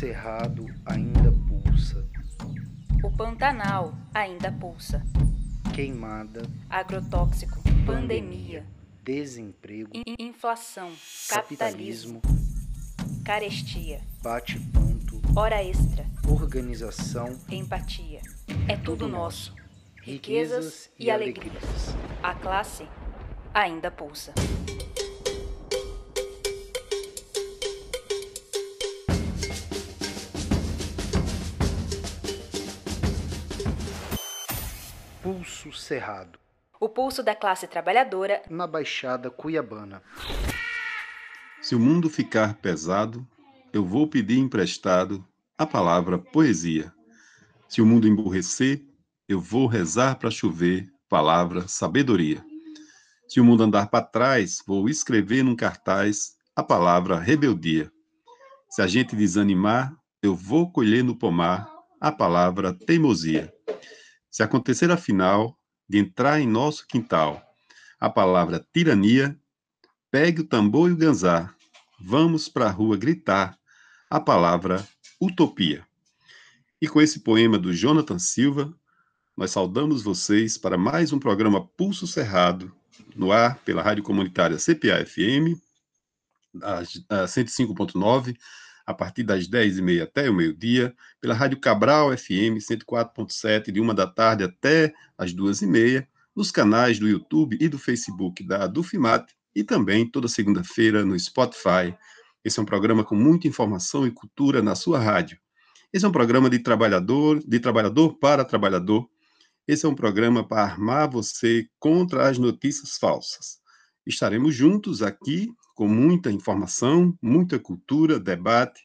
Cerrado ainda pulsa. O Pantanal ainda pulsa. Queimada. Agrotóxico. Pandemia. Desemprego. in- inflação. Capitalismo. Capitalismo. Carestia. Bate-ponto. Hora extra. Organização. Empatia. É tudo nosso. Riquezas e alegrias. A classe ainda pulsa. Pulso Cerrado. O pulso da classe trabalhadora Na Baixada Cuiabana. Se o mundo ficar pesado, eu vou pedir emprestado a palavra poesia. Se o mundo emburrecer, eu vou rezar para chover palavra sabedoria. Se o mundo andar para trás, vou escrever num cartaz a palavra rebeldia. Se a gente desanimar, eu vou colher no pomar a palavra teimosia. Se acontecer afinal de entrar em nosso quintal a palavra tirania, Pegue o tambor e o ganzar. Vamos para a rua gritar a palavra utopia. E com esse poema do Jonathan Silva, nós saudamos vocês para mais um programa Pulso Cerrado, no ar pela Rádio Comunitária CPA-FM, a 105.9, a partir das 10h30 até o meio-dia, pela Rádio Cabral FM 104.7, de uma da tarde até as 2h30, nos canais do YouTube e do Facebook da Dufimat, e também toda segunda-feira no Spotify. Esse é um programa com muita informação e cultura na sua rádio. Esse é um programa de trabalhador, de trabalhador para trabalhador. Esse é um programa para armar você contra as notícias falsas. Estaremos juntos aqui com muita informação, muita cultura, debate,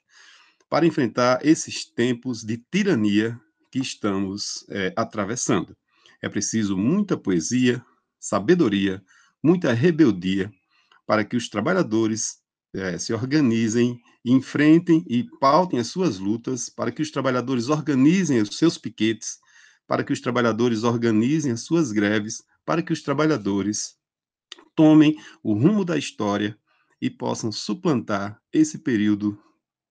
para enfrentar esses tempos de tirania que estamos é, atravessando. É preciso muita poesia, sabedoria, muita rebeldia para que os trabalhadores eh, se organizem, enfrentem e pautem as suas lutas, para que os trabalhadores organizem os seus piquetes, para que os trabalhadores organizem as suas greves, para que os trabalhadores tomem o rumo da história e possam suplantar esse período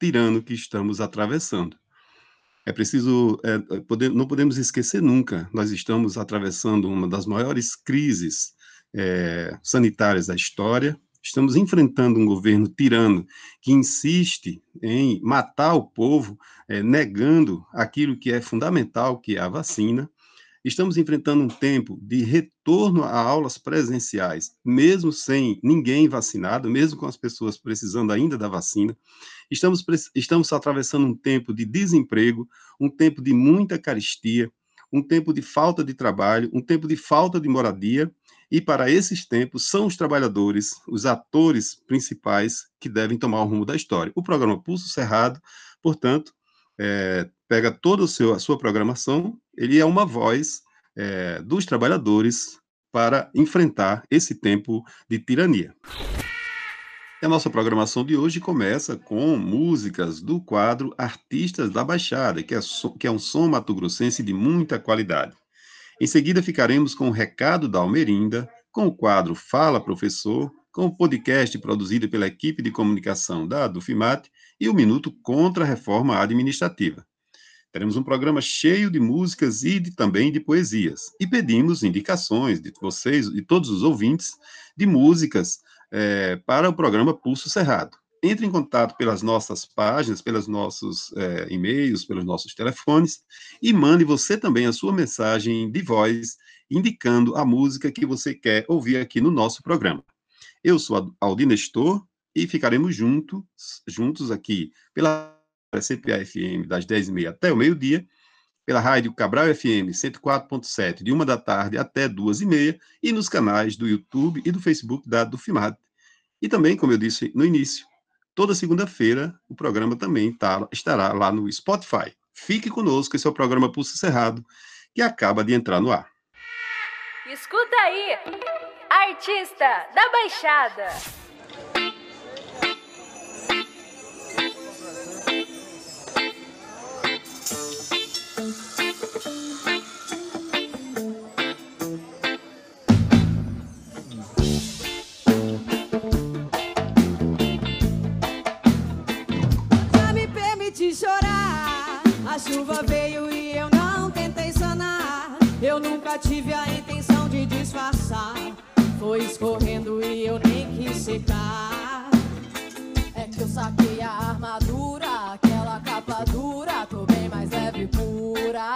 tirano que estamos atravessando. É preciso, é, poder, não podemos esquecer nunca, nós estamos atravessando uma das maiores crises é, sanitárias da história. Estamos enfrentando um governo tirano que insiste em matar o povo, é, negando aquilo que é fundamental, que é a vacina. Estamos enfrentando um tempo de retorno a aulas presenciais, mesmo sem ninguém vacinado, mesmo com as pessoas precisando ainda da vacina. Estamos, estamos atravessando um tempo de desemprego, um tempo de muita caristia, um tempo de falta de trabalho, um tempo de falta de moradia, e para esses tempos são os trabalhadores, os atores principais que devem tomar o rumo da história. O programa Pulso Cerrado, portanto, é, pega toda a sua programação, ele é uma voz é, dos trabalhadores para enfrentar esse tempo de tirania. A nossa programação de hoje começa com músicas do quadro Artistas da Baixada, que é, que é um som mato-grossense de muita qualidade. Em seguida, ficaremos com o recado da Almerinda, com o quadro Fala Professor, com o podcast produzido pela equipe de comunicação da Dufimat e o Minuto contra a Reforma Administrativa. Teremos um programa cheio de músicas e de, também de poesias. E pedimos indicações de vocês e todos os ouvintes de músicas é, para o programa Pulso Cerrado. Entre em contato pelas nossas páginas, pelos nossos é, e-mails, pelos nossos telefones e mande você também a sua mensagem de voz indicando a música que você quer ouvir aqui no nosso programa. Eu sou Aldi Nestor e ficaremos juntos, juntos aqui pela CPA-FM das 10h30 até o meio-dia, pela rádio Cabral FM 104.7, de uma da tarde até duas e meia, nos canais do YouTube e do Facebook da Dufimad. E também, como eu disse no início, toda segunda-feira o programa também tá, estará lá no Spotify. Fique conosco, esse é o programa Pulso Cerrado, que acaba de entrar no ar. Escuta aí, artista da Baixada. A chuva veio e eu não tentei sanar. Eu nunca tive a intenção de disfarçar. Foi escorrendo e eu nem quis secar. É que eu saquei a armadura, aquela capa dura. Tô bem mais leve e pura.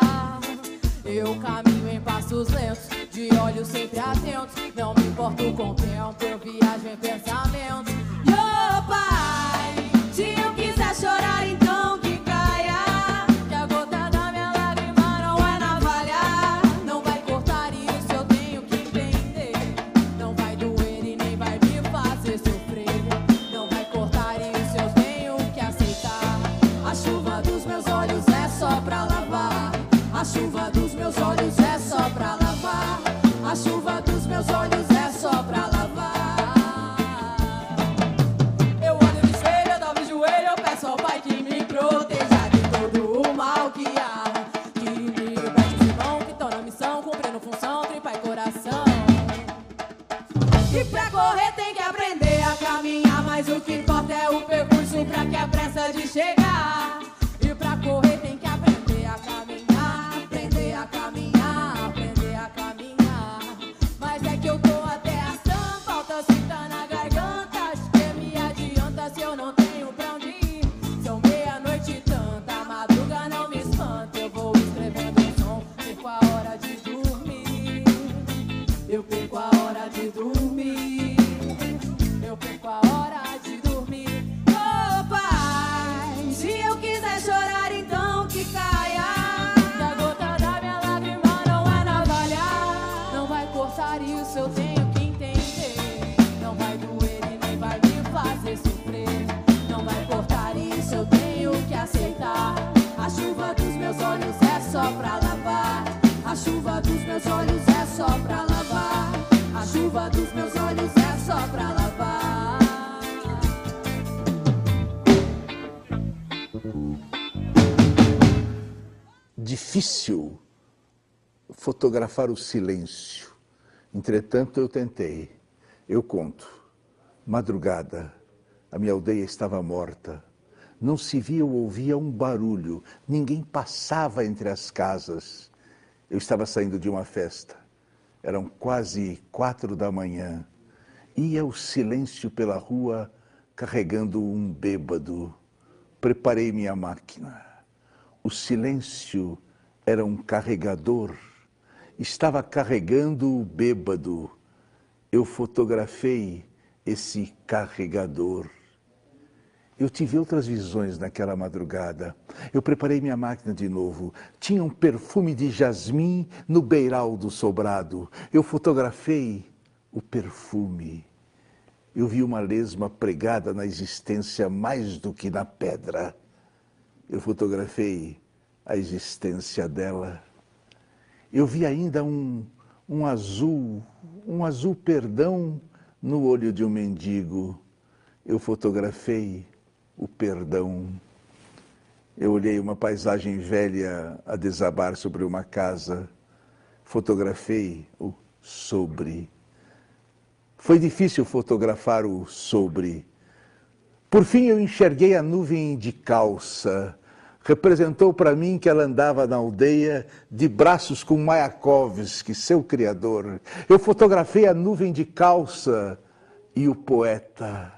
Eu caminho em passos lentos, de olhos sempre atentos. Não me importo com o tempo, eu viajo em pensamentos. E oh, pai, se eu quiser chorar, então. Fotografar o silêncio. Entretanto, eu tentei. Eu conto. Madrugada, a minha aldeia estava morta. Não se via ou ouvia um barulho. Ninguém passava entre as casas. Eu estava saindo de uma festa. Eram quase quatro da manhã. Ia o silêncio pela rua carregando um bêbado. Preparei minha máquina. O silêncio era um carregador. Estava carregando o bêbado. Eu fotografei esse carregador. Eu tive outras visões naquela madrugada. Eu preparei minha máquina de novo. Tinha um perfume de jasmim no beiral do sobrado. Eu fotografei o perfume. Eu vi uma lesma pregada na existência mais do que na pedra. Eu fotografei a existência dela. Eu vi ainda um, um azul, um azul perdão no olho de um mendigo. Eu fotografei o perdão. Eu olhei uma paisagem velha a desabar sobre uma casa. Fotografei o sobre. Foi difícil fotografar o sobre. Por fim, eu enxerguei a nuvem de calça. Representou para mim que ela andava na aldeia de braços com Mayakovsky, seu criador. Eu fotografei a nuvem de calça e o poeta.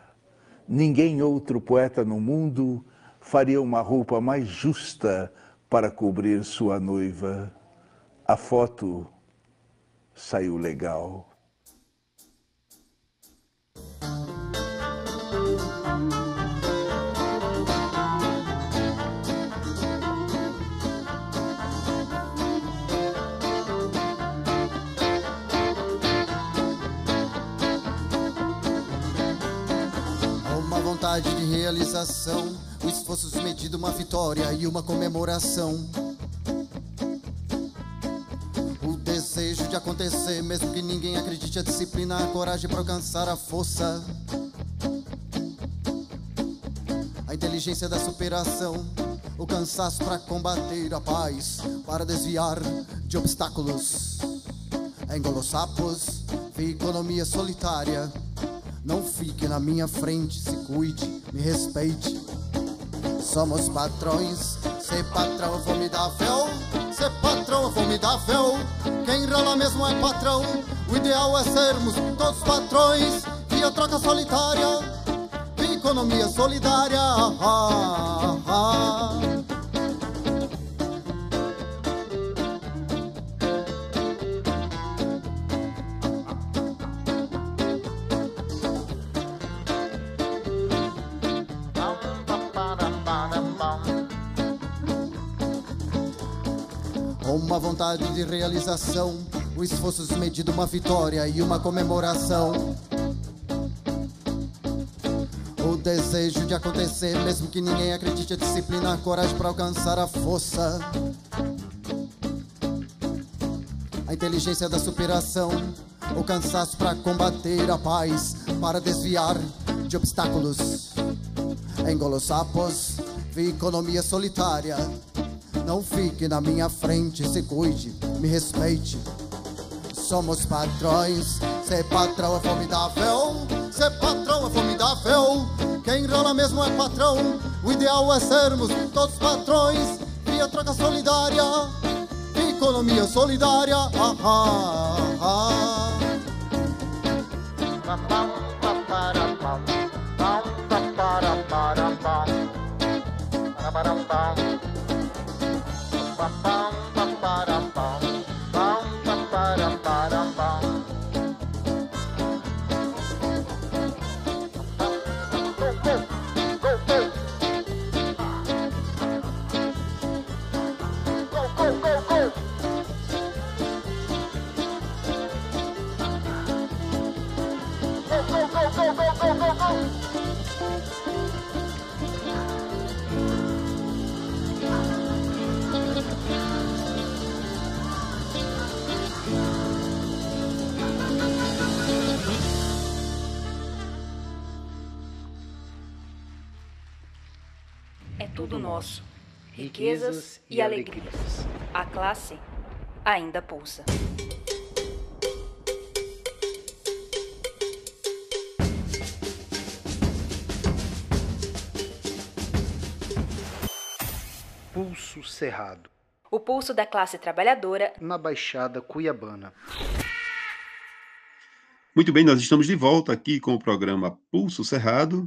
Ninguém outro poeta no mundo faria uma roupa mais justa para cobrir sua noiva. A foto saiu legal. Vontade de realização, o esforço desmedido, uma vitória e uma comemoração. O desejo de acontecer, mesmo que ninguém acredite, a disciplina, a coragem para alcançar a força. A inteligência da superação, o cansaço para combater a paz, para desviar de obstáculos. Engolo sapos, economia solitária. Não fique na minha frente, se cuide, me respeite. Somos patrões, ser patrão é formidável. Ser patrão é formidável. Quem rola mesmo é patrão. O ideal é sermos todos patrões. Via troca solitária, economia solidária. Ah, ah, ah. Vontade de realização, o esforço desmedido, uma vitória e uma comemoração. O desejo de acontecer, mesmo que ninguém acredite, a disciplina, a coragem para alcançar a força. A inteligência da superação, o cansaço para combater a paz, para desviar de obstáculos. Engolos sapos, vi economia solitária. Não fique na minha frente, se cuide, me respeite. Somos patrões, ser patrão é formidável. Ser patrão é formidável. Quem rola mesmo é patrão. O ideal é sermos todos patrões. Via troca solidária, economia solidária. Ah, ah, ah. Riquezas e alegrias. A classe ainda pulsa. Pulso Cerrado, O pulso da classe trabalhadora na Baixada Cuiabana. Muito bem, nós estamos de volta aqui com o programa Pulso Cerrado.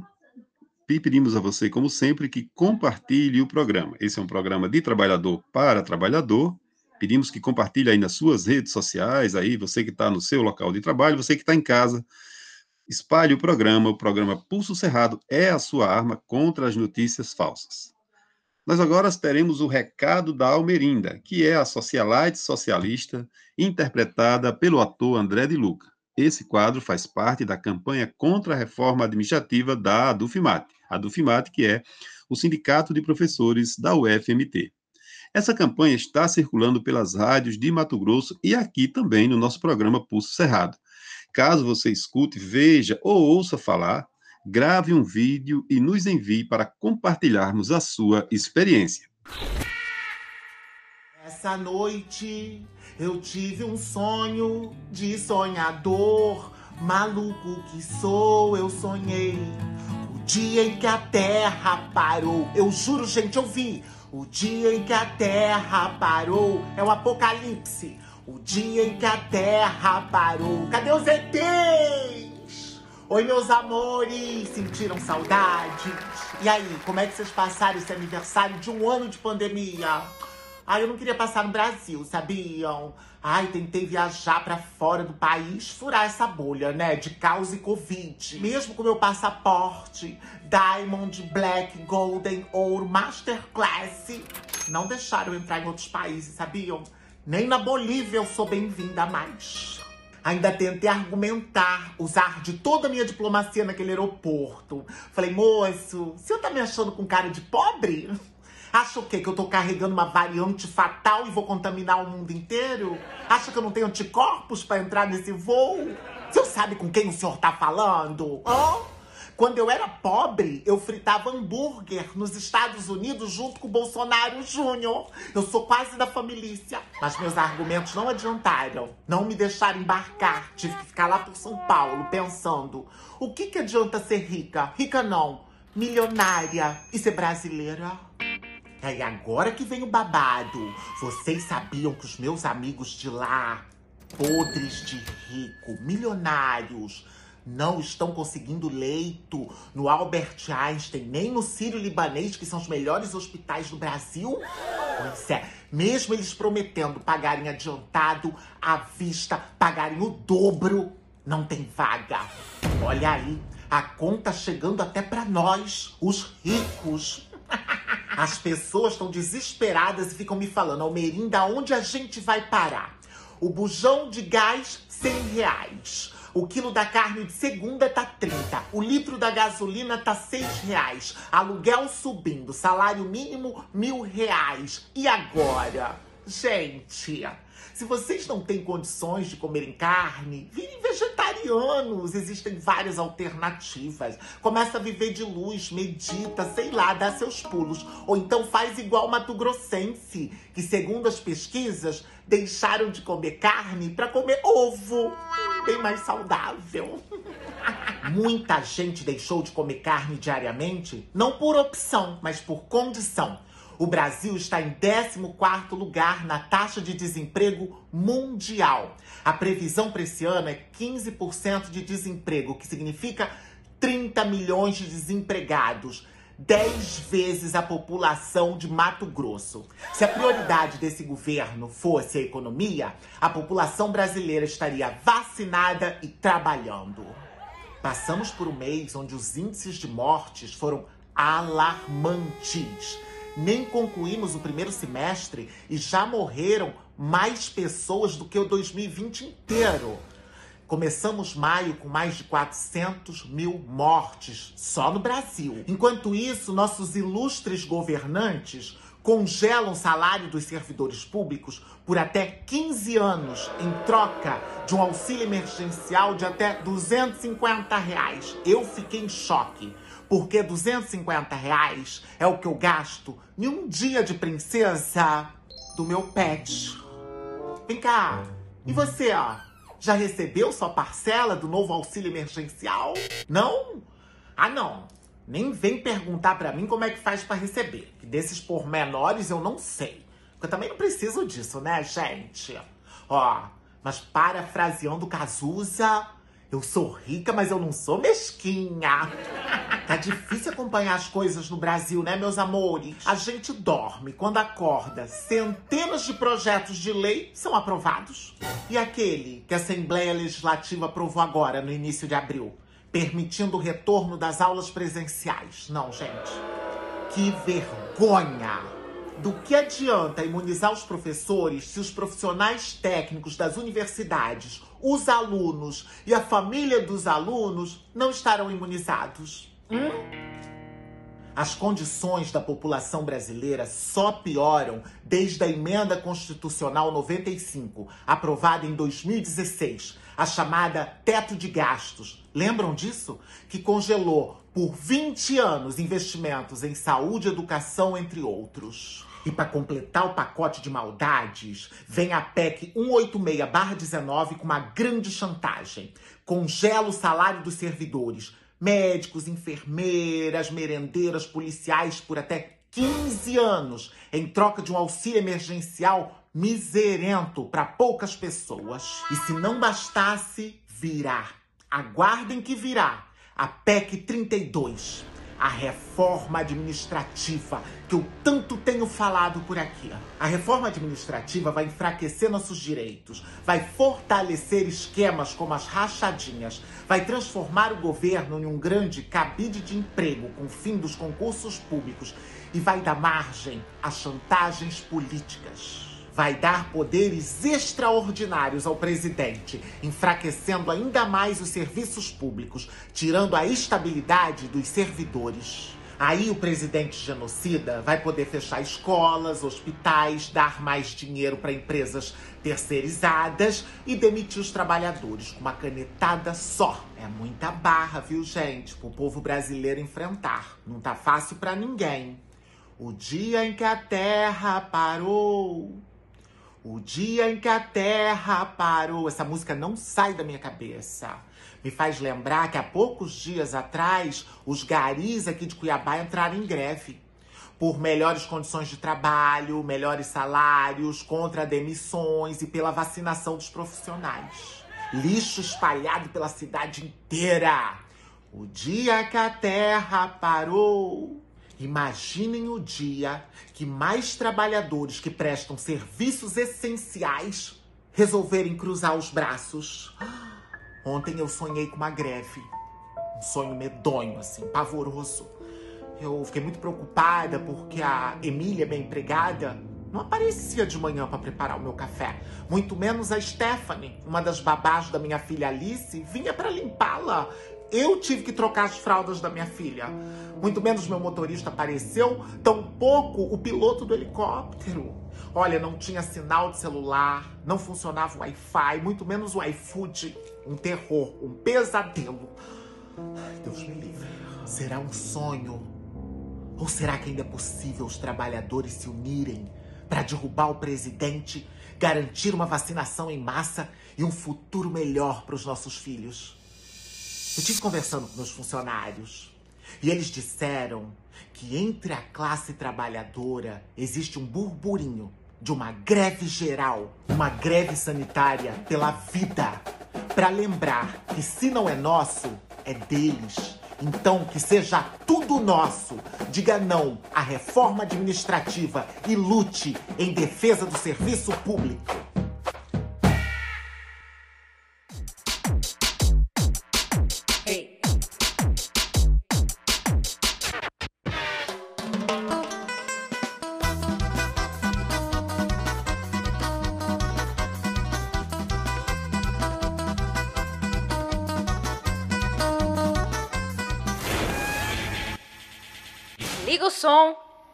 E pedimos a você, como sempre, que compartilhe o programa. Esse é um programa de trabalhador para trabalhador. Pedimos que compartilhe aí nas suas redes sociais, aí você que está no seu local de trabalho, você que está em casa. Espalhe o programa. O programa Pulso Cerrado é a sua arma contra as notícias falsas. Nós agora teremos o recado da Almerinda, que é a socialite socialista, interpretada pelo ator André de Luca. Esse quadro faz parte da campanha contra a reforma administrativa da Adufimate, a Adufimate que é o Sindicato de Professores da UFMT. Essa campanha está circulando pelas rádios de Mato Grosso e aqui também no nosso programa Pulso Cerrado. Caso você escute, veja ou ouça falar, grave um vídeo e nos envie para compartilharmos a sua experiência. Essa noite eu tive um sonho de sonhador, maluco que sou, eu sonhei. Dia em que a terra parou, eu juro, gente, eu vi. O dia em que a terra parou é o apocalipse. O dia em que a terra parou. Cadê os ETs? Oi, meus amores, sentiram saudades? E aí, como é que vocês passaram esse aniversário de um ano de pandemia? Ai, eu não queria passar no Brasil, sabiam? Ai, tentei viajar pra fora do país, furar essa bolha, né? De caos e Covid. Mesmo com meu passaporte, Diamond, Black, Golden, Ouro, Masterclass, não deixaram entrar em outros países, sabiam? Nem na Bolívia eu sou bem-vinda mais. Ainda tentei argumentar, usar de toda a minha diplomacia naquele aeroporto. Falei, moço, você tá me achando com cara de pobre? Acha o quê? Que eu tô carregando uma variante fatal e vou contaminar o mundo inteiro? Acha que eu não tenho anticorpos para entrar nesse voo? O senhor sabe com quem o senhor tá falando? Hã? Quando eu era pobre, eu fritava hambúrguer nos Estados Unidos junto com o Bolsonaro Júnior. Eu sou quase da família. Mas meus argumentos não adiantaram. Não me deixaram embarcar. Tive que ficar lá por São Paulo pensando: o que, que adianta ser rica? Rica não milionária e ser brasileira. É, e agora que vem o babado. Vocês sabiam que os meus amigos de lá, podres de rico, milionários, não estão conseguindo leito no Albert Einstein, nem no Sírio-Libanês, que são os melhores hospitais do Brasil? Pois é, mesmo eles prometendo pagarem adiantado, à vista, pagarem o dobro, não tem vaga. Olha aí, a conta chegando até para nós, os ricos. As pessoas estão desesperadas e ficam me falando, Almerinda, onde a gente vai parar? O bujão de gás, 100 reais. O quilo da carne de segunda tá 30. O litro da gasolina tá 6 reais. Aluguel subindo. Salário mínimo, mil reais. E agora? Gente, se vocês não têm condições de comerem carne, virem vegetarianos. Existem várias alternativas. Começa a viver de luz, medita, sei lá, dá seus pulos. Ou então faz igual Mato Grossense, que segundo as pesquisas, deixaram de comer carne para comer ovo. Bem mais saudável. Muita gente deixou de comer carne diariamente, não por opção, mas por condição. O Brasil está em 14º lugar na taxa de desemprego mundial. A previsão para esse ano é 15% de desemprego, o que significa 30 milhões de desempregados. 10 vezes a população de Mato Grosso. Se a prioridade desse governo fosse a economia, a população brasileira estaria vacinada e trabalhando. Passamos por um mês onde os índices de mortes foram alarmantes nem concluímos o primeiro semestre e já morreram mais pessoas do que o 2020 inteiro. Começamos maio com mais de 400 mil mortes só no Brasil. Enquanto isso, nossos ilustres governantes congelam o salário dos servidores públicos por até 15 anos em troca de um auxílio emergencial de até 250 reais. Eu fiquei em choque porque 250 reais é o que eu gasto em um dia de princesa do meu pet. Vem cá, e você, ó? Já recebeu sua parcela do novo auxílio emergencial? Não? Ah, não. Nem vem perguntar para mim como é que faz para receber. Que desses pormenores eu não sei. Porque eu também não preciso disso, né, gente? Ó, mas parafraseando Cazuza, eu sou rica, mas eu não sou mesquinha. Tá difícil acompanhar as coisas no Brasil, né, meus amores? A gente dorme, quando acorda, centenas de projetos de lei são aprovados. E aquele que a Assembleia Legislativa aprovou agora, no início de abril, permitindo o retorno das aulas presenciais. Não, gente. Que vergonha! Do que adianta imunizar os professores se os profissionais técnicos das universidades, os alunos e a família dos alunos não estarão imunizados? Hum? As condições da população brasileira só pioram desde a emenda constitucional 95, aprovada em 2016, a chamada teto de gastos. Lembram disso? Que congelou por 20 anos investimentos em saúde, educação, entre outros. E para completar o pacote de maldades, vem a PEC 186-19 com uma grande chantagem. Congela o salário dos servidores, médicos, enfermeiras, merendeiras, policiais por até 15 anos, em troca de um auxílio emergencial miserento para poucas pessoas. E se não bastasse, virá. Aguardem que virá a PEC 32, a reforma administrativa que eu tanto tenho falado por aqui. A reforma administrativa vai enfraquecer nossos direitos, vai fortalecer esquemas como as rachadinhas, vai transformar o governo em um grande cabide de emprego com fim dos concursos públicos e vai dar margem a chantagens políticas vai dar poderes extraordinários ao presidente, enfraquecendo ainda mais os serviços públicos, tirando a estabilidade dos servidores. Aí o presidente genocida vai poder fechar escolas, hospitais, dar mais dinheiro para empresas terceirizadas e demitir os trabalhadores com uma canetada só. É muita barra, viu, gente, para o povo brasileiro enfrentar. Não tá fácil para ninguém. O dia em que a terra parou o dia em que a terra parou. Essa música não sai da minha cabeça. me faz lembrar que há poucos dias atrás os garis aqui de Cuiabá entraram em greve por melhores condições de trabalho, melhores salários, contra demissões e pela vacinação dos profissionais. Lixo espalhado pela cidade inteira. O dia que a terra parou. Imaginem o dia que mais trabalhadores que prestam serviços essenciais resolverem cruzar os braços. Ontem eu sonhei com uma greve. Um sonho medonho, assim, pavoroso. Eu fiquei muito preocupada porque a Emília, minha empregada, não aparecia de manhã para preparar o meu café. Muito menos a Stephanie, uma das babás da minha filha Alice, vinha para limpá-la. Eu tive que trocar as fraldas da minha filha. Muito menos meu motorista apareceu, tampouco o piloto do helicóptero. Olha, não tinha sinal de celular, não funcionava o Wi-Fi, muito menos o iFood. Um terror, um pesadelo. Ai, Deus me livre. Será um sonho? Ou será que ainda é possível os trabalhadores se unirem para derrubar o presidente, garantir uma vacinação em massa e um futuro melhor para os nossos filhos? Eu tive conversando com meus funcionários e eles disseram que entre a classe trabalhadora existe um burburinho de uma greve geral, uma greve sanitária pela vida, para lembrar que se não é nosso, é deles. Então, que seja tudo nosso. Diga não à reforma administrativa e lute em defesa do serviço público.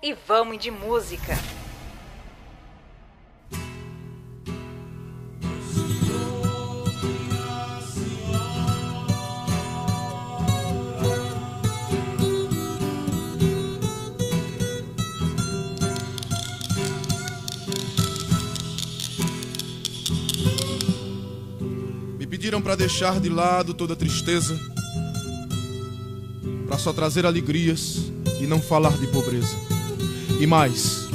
E vamos de música. Me pediram para deixar de lado toda tristeza, para só trazer alegrias e não falar de pobreza. E mais,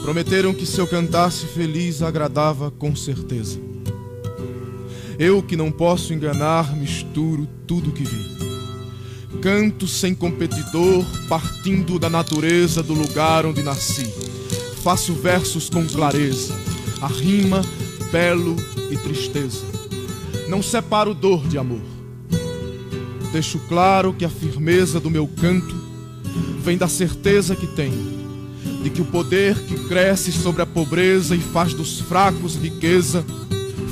prometeram que se eu cantasse feliz agradava com certeza. Eu que não posso enganar, misturo tudo que vi. Canto sem competidor, partindo da natureza do lugar onde nasci. Faço versos com clareza, a rima, belo e tristeza. Não separo dor de amor. Deixo claro que a firmeza do meu canto vem da certeza que tenho de que o poder que cresce sobre a pobreza e faz dos fracos riqueza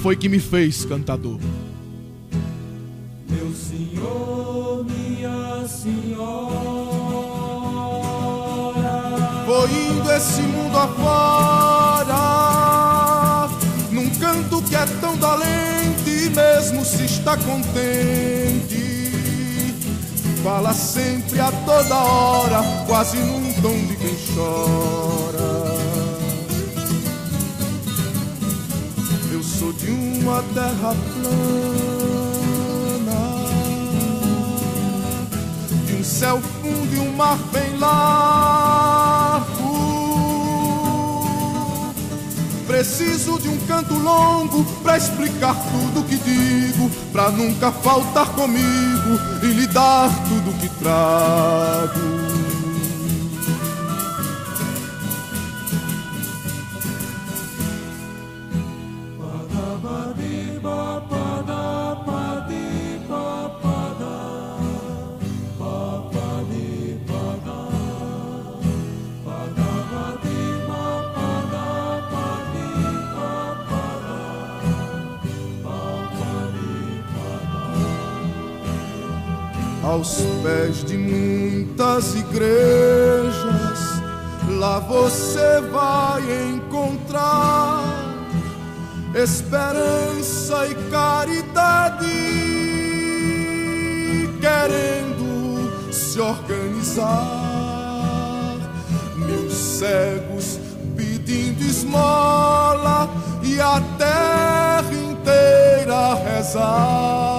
foi que me fez cantador. Meu senhor, minha senhora. Vou indo esse mundo afora, num canto que é tão dolente, mesmo se está contente. Fala sempre a toda hora, quase num tom de quem chora. Eu sou de uma terra plana, de um céu fundo e um mar bem largo. Preciso de um canto longo pra explicar tudo que digo, pra nunca faltar comigo e lhe dar tudo que trago. Aos pés de muitas igrejas, lá você vai encontrar esperança e caridade, querendo se organizar. Mil cegos pedindo esmola e a terra inteira rezar.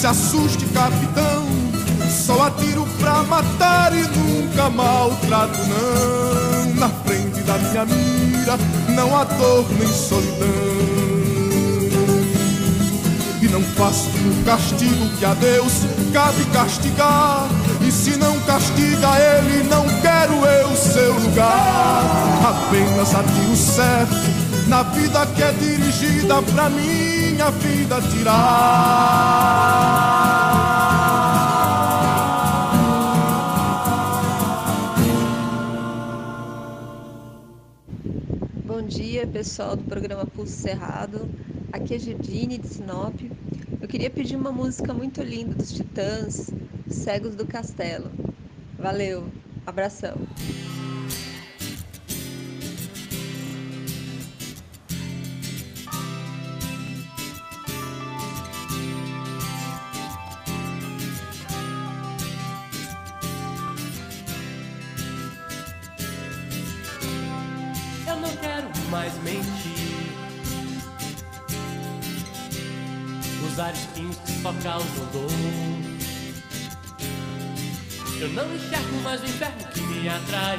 se assuste, capitão. Só atiro pra matar e nunca maltrato, não. Na frente da minha mira não há dor nem solidão. E não faço o castigo que a Deus cabe castigar. E se não castiga ele, não quero eu seu lugar. Apenas atiro certo na vida que é dirigida pra mim minha vida tirar. Bom dia, pessoal do programa Pulso Cerrado. Aqui é Gedine de Sinop. Eu queria pedir uma música muito linda dos Titãs, Cegos do Castelo. Valeu, abração. causam dor. Eu não enxergo mais o inferno que me atrai.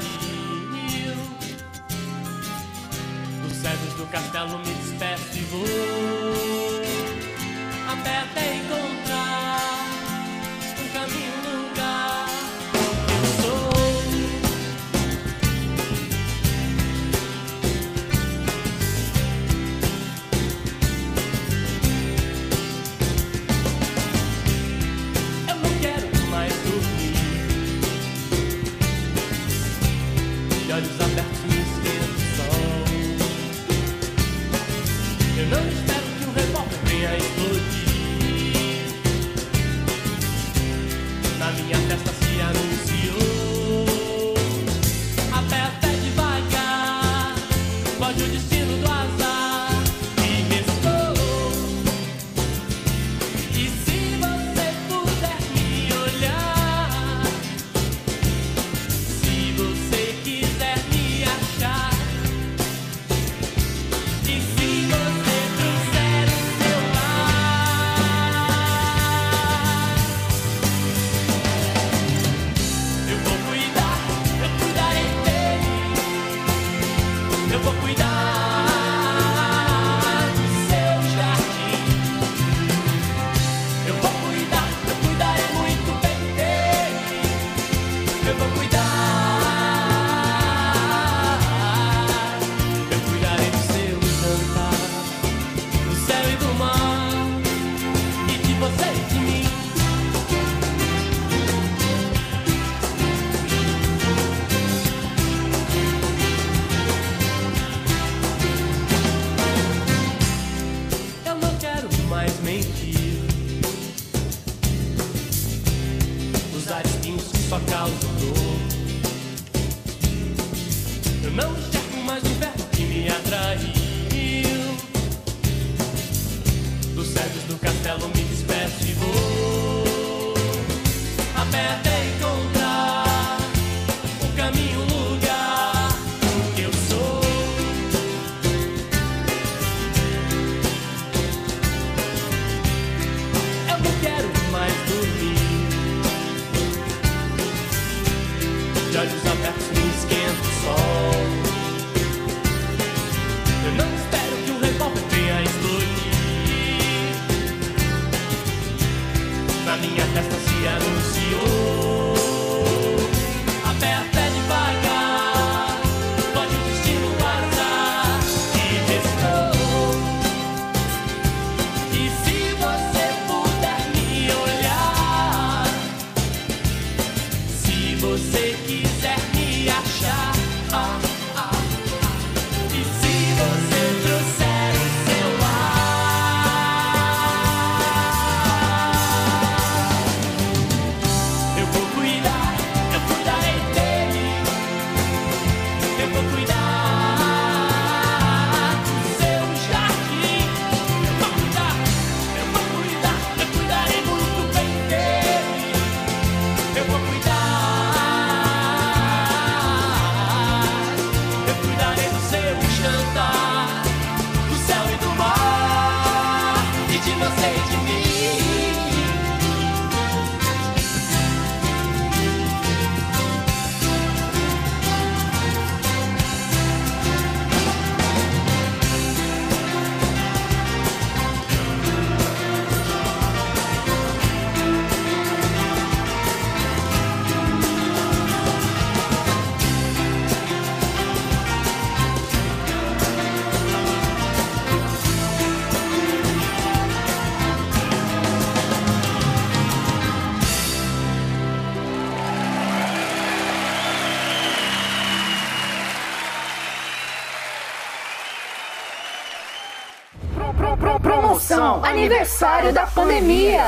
Aniversário da Pandemia.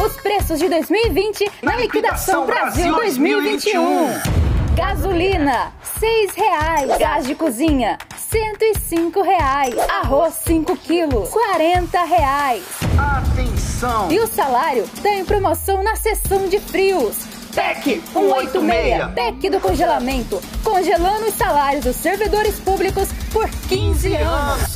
Os preços de 2020 na liquidação Brasil 2021. Gasolina, seis reais. Gás de cozinha, cento e cinco reais. Arroz, 5 quilos, quarenta reais. Atenção! E o salário tá em promoção na seção de frios. PEC 186, PEC do congelamento, congelando os salários dos servidores públicos por 15 anos.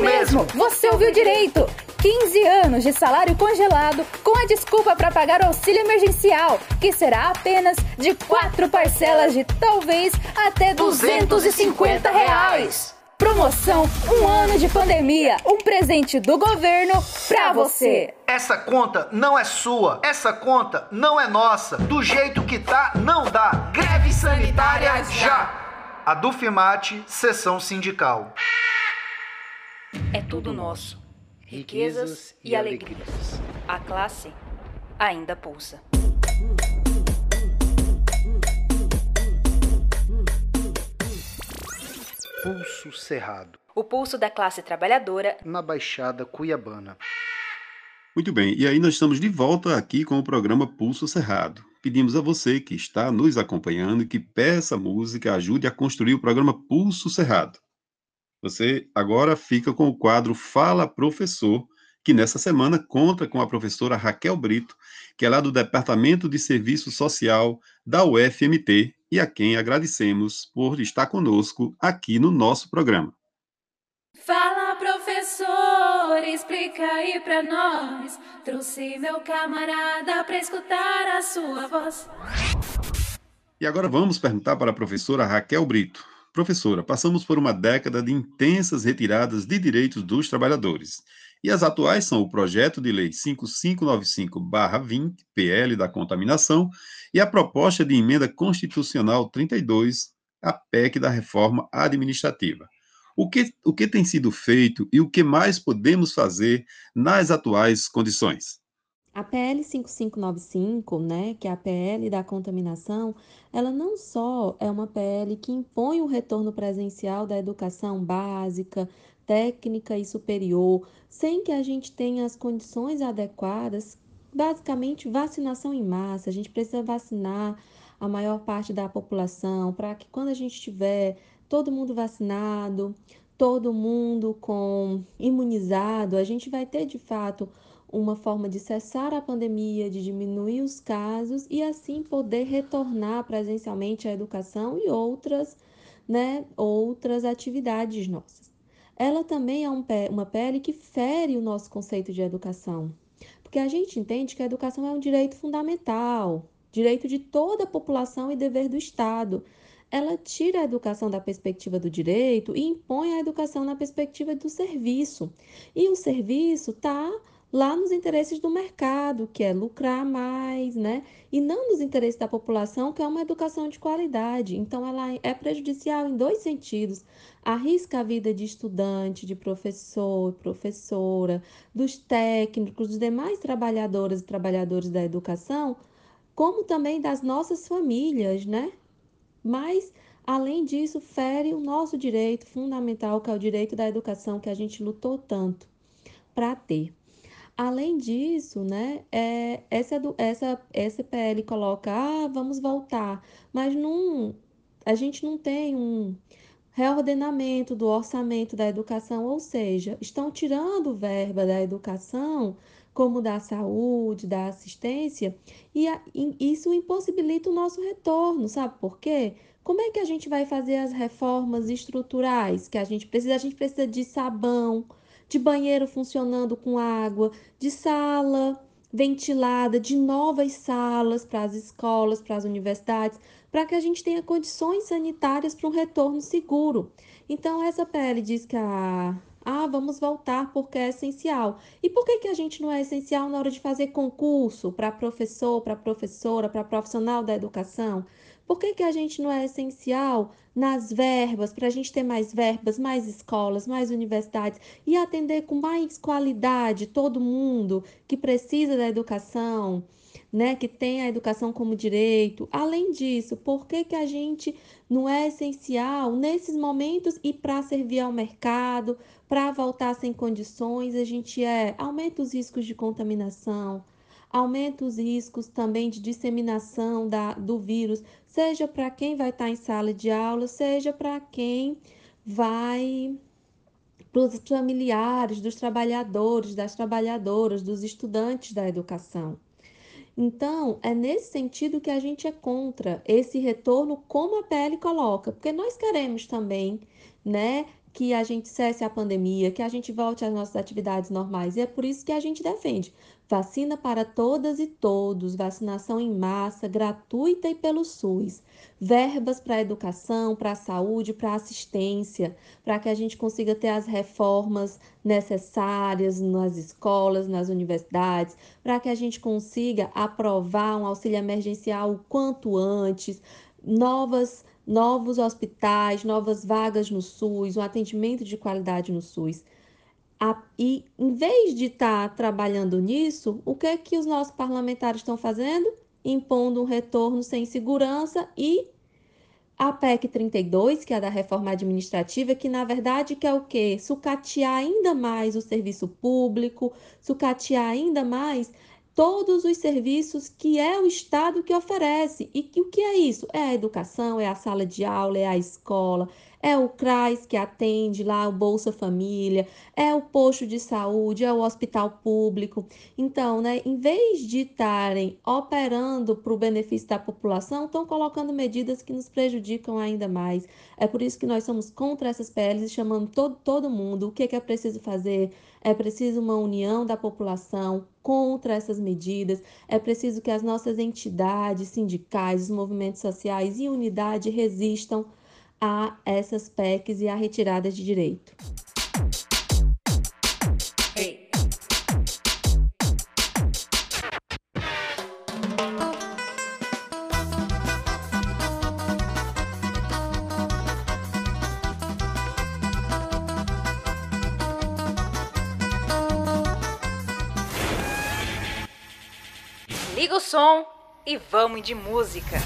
Mesmo, você ouviu direito. 15 anos de salário congelado com a desculpa para pagar o auxílio emergencial, que será apenas de quatro parcelas de talvez até 250 reais. Promoção Um ano de pandemia, um presente do governo pra você. Essa conta não é sua, essa conta não é nossa. Do jeito que tá, não dá. Greve sanitária já! A do FIMAT, sessão sindical. É tudo nosso. Riquezas e alegrias. A classe ainda pulsa. Pulso Cerrado. O pulso da classe trabalhadora na Baixada Cuiabana. Muito bem, e aí nós estamos de volta aqui com o programa Pulso Cerrado. Pedimos a você que está nos acompanhando que peça música, ajude a construir o programa Pulso Cerrado. Você agora fica com o quadro Fala Professor, que nessa semana conta com a professora Raquel Brito, que é lá do Departamento de Serviço Social da UFMT e a quem agradecemos por estar conosco aqui no nosso programa. Fala, professor, explica aí pra nós. Trouxe meu camarada pra escutar a sua voz. E agora vamos perguntar para a professora Raquel Brito. Professora, passamos por uma década de intensas retiradas de direitos dos trabalhadores. E as atuais são o projeto de lei 5595-20, PL da contaminação, e a proposta de emenda constitucional 32, a PEC da reforma administrativa. O que, o que tem sido feito e o que mais podemos fazer nas atuais condições? A PL 5595, né, que é a PL da contaminação, ela não só é uma PL que impõe o retorno presencial da educação básica, técnica e superior, sem que a gente tenha as condições adequadas, basicamente vacinação em massa. A gente precisa vacinar a maior parte da população para que quando a gente tiver todo mundo vacinado, todo mundo com imunizado, a gente vai ter de fato uma forma de cessar a pandemia, de diminuir os casos e assim poder retornar presencialmente à educação e outras, né, outras atividades nossas. Ela também é um, uma pele que fere o nosso conceito de educação, porque a gente entende que a educação é um direito fundamental, direito de toda a população e dever do Estado. Ela tira a educação da perspectiva do direito e impõe a educação na perspectiva do serviço. E o serviço está lá nos interesses do mercado, que é lucrar mais, né? E não nos interesses da população, que é uma educação de qualidade. Então, ela é prejudicial em dois sentidos. Arrisca a vida de estudante, de professor, professora, dos técnicos, dos demais trabalhadoras e trabalhadores da educação, como também das nossas famílias, né? Mas, além disso, fere o nosso direito fundamental, que é o direito da educação que a gente lutou tanto para ter. Além disso, né, é, essa, essa, essa PL coloca, ah, vamos voltar, mas não, a gente não tem um reordenamento do orçamento da educação, ou seja, estão tirando verba da educação, como da saúde, da assistência, e, a, e isso impossibilita o nosso retorno, sabe por quê? Como é que a gente vai fazer as reformas estruturais que a gente precisa? A gente precisa de sabão, de banheiro funcionando com água, de sala ventilada, de novas salas para as escolas, para as universidades, para que a gente tenha condições sanitárias para um retorno seguro. Então, essa PL diz que a ah, vamos voltar porque é essencial. E por que, que a gente não é essencial na hora de fazer concurso para professor, para professora, para profissional da educação? Por que, que a gente não é essencial nas verbas, para a gente ter mais verbas, mais escolas, mais universidades e atender com mais qualidade todo mundo que precisa da educação, né, que tem a educação como direito. Além disso, por que, que a gente não é essencial nesses momentos e para servir ao mercado, para voltar sem condições, a gente é aumenta os riscos de contaminação, aumenta os riscos também de disseminação da, do vírus, seja para quem vai estar em sala de aula, seja para quem vai para os familiares dos trabalhadores, das trabalhadoras, dos estudantes da educação. Então, é nesse sentido que a gente é contra esse retorno, como a PL coloca, porque nós queremos também, né, que a gente cesse a pandemia, que a gente volte às nossas atividades normais, e é por isso que a gente defende vacina para todas e todos, vacinação em massa, gratuita e pelo SUS, verbas para a educação, para a saúde, para a assistência, para que a gente consiga ter as reformas necessárias nas escolas, nas universidades, para que a gente consiga aprovar um auxílio emergencial o quanto antes, novas novos hospitais, novas vagas no SUS, um atendimento de qualidade no SUS. E em vez de estar tá trabalhando nisso, o que é que os nossos parlamentares estão fazendo? Impondo um retorno sem segurança e a PEC 32, que é a da reforma administrativa, que na verdade quer o quê? Sucatear ainda mais o serviço público, sucatear ainda mais todos os serviços que é o Estado que oferece. E que, o que é isso? É a educação, é a sala de aula, é a escola, é o CRAS que atende lá o Bolsa Família, é o posto de saúde, é o hospital público. Então, né, em vez de estarem operando para o benefício da população, estão colocando medidas que nos prejudicam ainda mais. É por isso que nós somos contra essas PLs e chamamos todo, todo mundo. O que é, que é preciso fazer? É preciso uma união da população contra essas medidas. É preciso que as nossas entidades sindicais, os movimentos sociais e unidade resistam a essas PECs e a retirada de direito. Liga o som e vamos de música.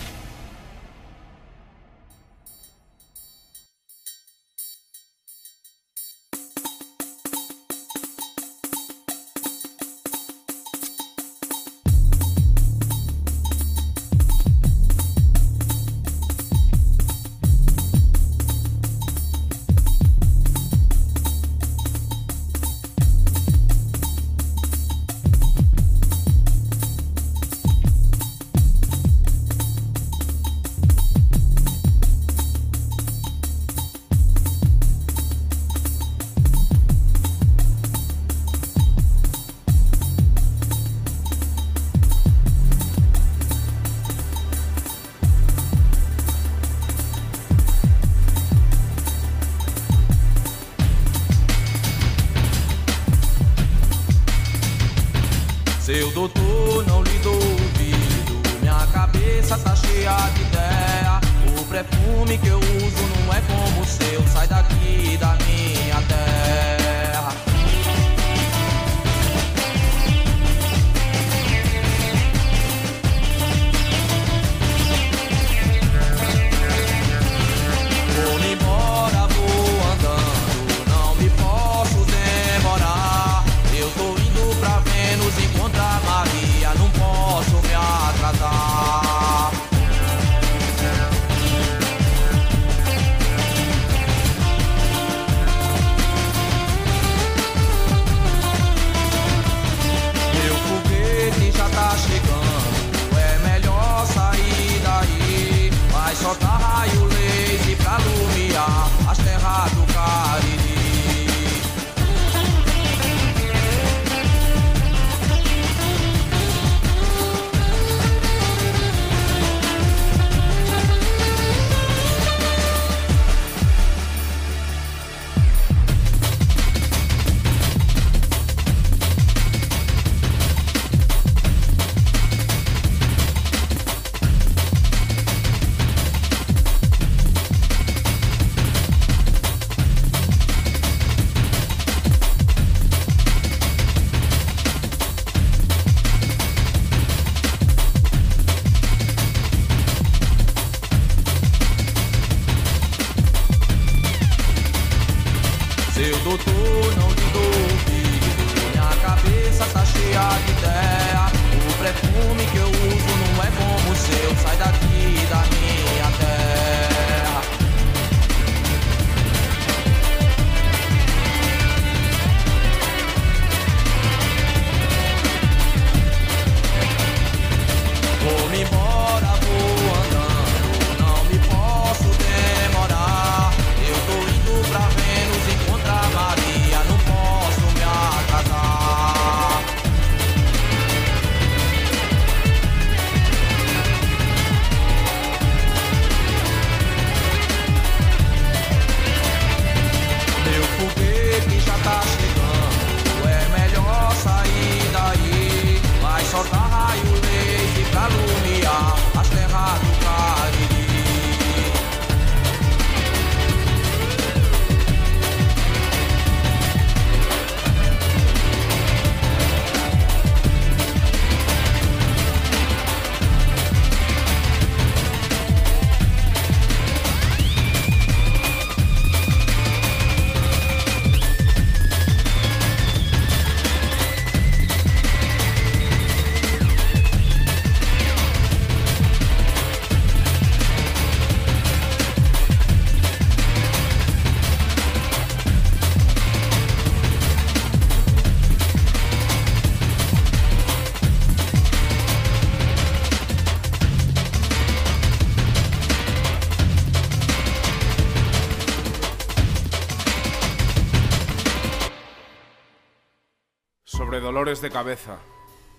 De cabeza,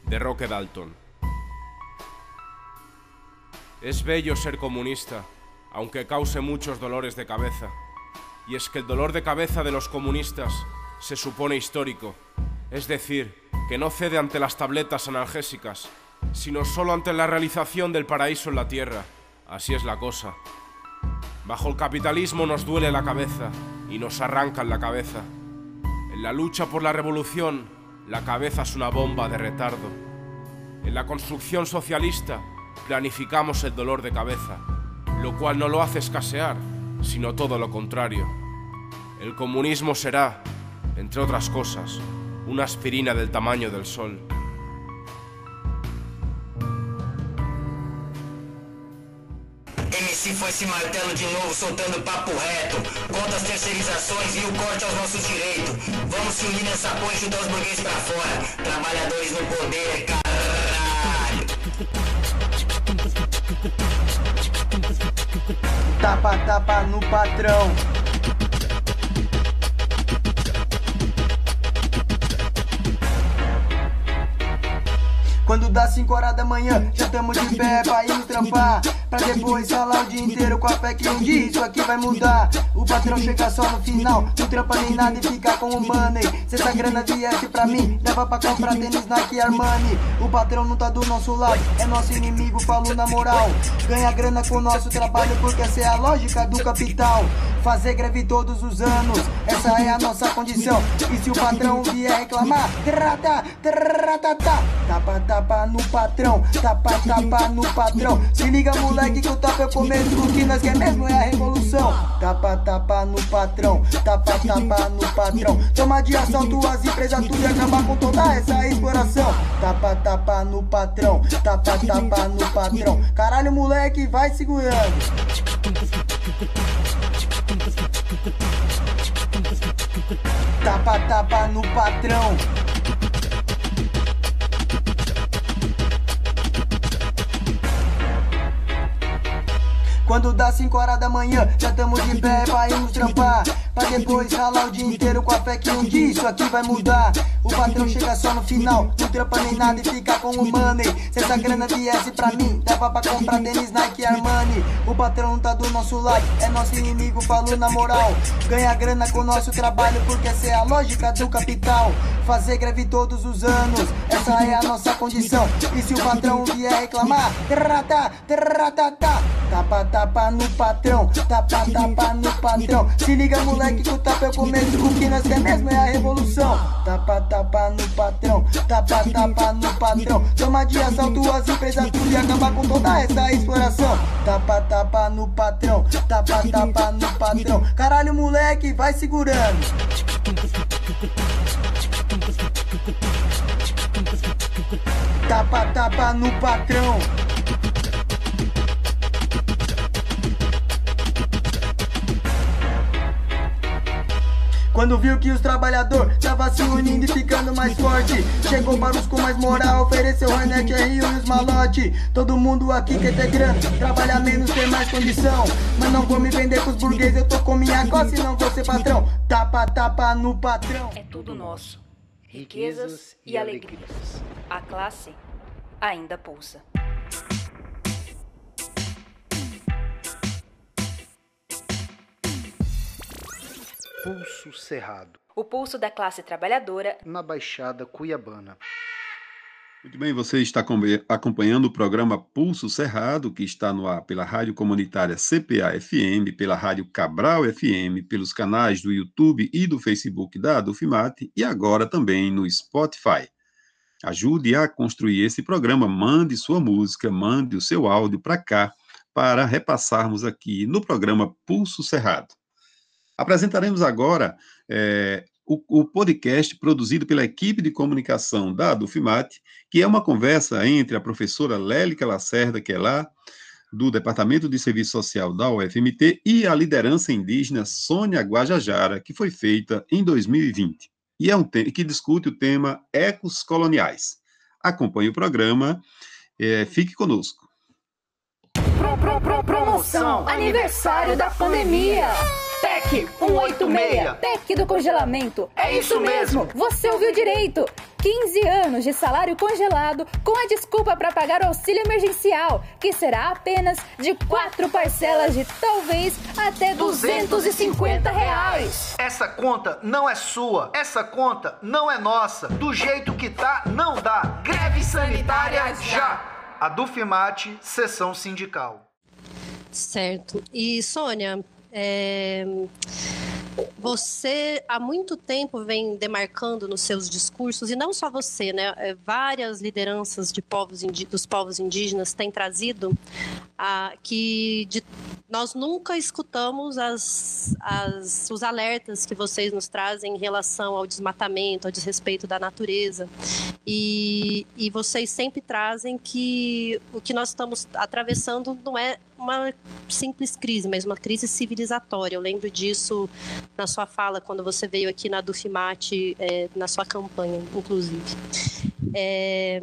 de Roque Dalton. Es bello ser comunista, aunque cause muchos dolores de cabeza. Y es que el dolor de cabeza de los comunistas se supone histórico, es decir, que no cede ante las tabletas analgésicas, sino solo ante la realización del paraíso en la tierra. Así es la cosa. Bajo el capitalismo nos duele la cabeza y nos arrancan la cabeza. En la lucha por la revolución, la cabeza es una bomba de retardo. En la construcción socialista, planificamos el dolor de cabeza, lo cual no lo hace escasear, sino todo lo contrario. El comunismo será, entre otras cosas, una aspirina del tamaño del sol. MC foi esse martelo de novo, soltando papo reto. Contra as terceirizações e o corte aos nossos direitos. Vamos se unir nessa porra e chutar os burgueses pra fora. Trabalhadores no poder, caralho. Tapa, tapa no patrão. Quando dá 5 horas da manhã, já tamo de pé pra ir trampar. Pra depois falar o dia inteiro com a fé que um dia isso aqui vai mudar. O patrão chega só no final, não trampa nem nada e fica com o money. Se essa grana viesse pra mim, leva pra comprar tênis Nike Armani. O patrão não tá do nosso lado, é nosso inimigo, falo na moral. Ganha grana com o nosso trabalho, porque essa é a lógica do capital. Fazer greve todos os anos, essa é a nossa condição. E se o patrão vier reclamar, trata, trata, tá. Tapa, tapa no patrão, tapa, tapa no patrão. Se liga, moleque, que o tapa é o começo. O que nós quer mesmo é a revolução. Tapa, tapa no patrão, tapa, tapa no patrão. Toma de assalto as empresas, tudo e acabar com toda essa exploração. Tapa, tapa no patrão, tapa, tapa no patrão. Caralho, moleque, vai segurando. Tapa, tapa no patrão. Quando dá 5 horas da manhã, já tamo de pé pra irmos trampar. Pra depois ralar o dia inteiro com a fé que um dia isso aqui vai mudar. O patrão chega só no final, não trampa nem nada e fica com o money. Se essa grana viesse pra mim, dava pra comprar tênis Nike Armani. O patrão não tá do nosso lado, é nosso inimigo, falo na moral. Ganha grana com nosso trabalho, porque essa é a lógica do capital. Fazer greve todos os anos, essa é a nossa condição. E se o patrão vier reclamar, trata, trata, tá. Tapa, tapa no patrão, tapa, tapa no patrão. Se liga, moleque, que o tapa o começo. O que nós quer mesmo é a revolução. Tapa, tapa no patrão, tapa, tapa no patrão. Toma de assalto as empresas, tudo e acabar com toda essa exploração. Tapa, tapa no patrão, tapa, tapa no patrão. Caralho, moleque, vai segurando. tapa, tapa no patrão. Quando viu que os trabalhadores tava se unindo e ficando mais forte Chegou Barus com mais moral, ofereceu Hornet, Rio e os malote Todo mundo aqui quer ter grana, trabalhar menos, ter mais condição Mas não vou me vender pros burgueses, eu tô com minha costa e não vou ser patrão Tapa, tapa no patrão É tudo nosso. Riquezas e alegrias. A classe ainda pulsa. Pulso Cerrado. O pulso da classe trabalhadora na Baixada Cuiabana. Muito bem, você está acompanhando o programa Pulso Cerrado, que está no ar pela Rádio Comunitária CPA-FM, pela Rádio Cabral FM, pelos canais do YouTube e do Facebook da Adufimate e agora também no Spotify. Ajude a construir esse programa, mande sua música, mande o seu áudio para cá, para repassarmos aqui no programa Pulso Cerrado. Apresentaremos agora é, o, o, podcast produzido pela equipe de comunicação da Adufimate, que é uma conversa entre a professora Lélica Lacerda, que é lá, do Departamento de Serviço Social da UFMT, e a liderança indígena Sônia Guajajara, que foi feita em 2020. E é um que discute o tema ecos coloniais. Acompanhe o programa, é, fique conosco. Pro, pro, pro, promoção Aniversário da Pandemia. PEC 186, PEC do congelamento. É isso mesmo, você ouviu direito. 15 anos de salário congelado com a desculpa para pagar o auxílio emergencial, que será apenas de quatro parcelas de talvez até 250 reais. Essa conta não é sua, essa conta não é nossa. Do jeito que tá, não dá. Greve sanitária já. A Dufimate, sessão sindical. Certo. E Sônia, é, você há muito tempo vem demarcando nos seus discursos, e não só você, né? É, várias lideranças de povos dos povos indígenas têm trazido a, que de, nós nunca escutamos as, as, os alertas que vocês nos trazem em relação ao desmatamento, ao desrespeito da natureza. E, e vocês sempre trazem que o que nós estamos atravessando não é uma simples crise, mas uma crise civilizatória. Eu lembro disso na sua fala, quando você veio aqui na Dufimate, é, na sua campanha, inclusive. É,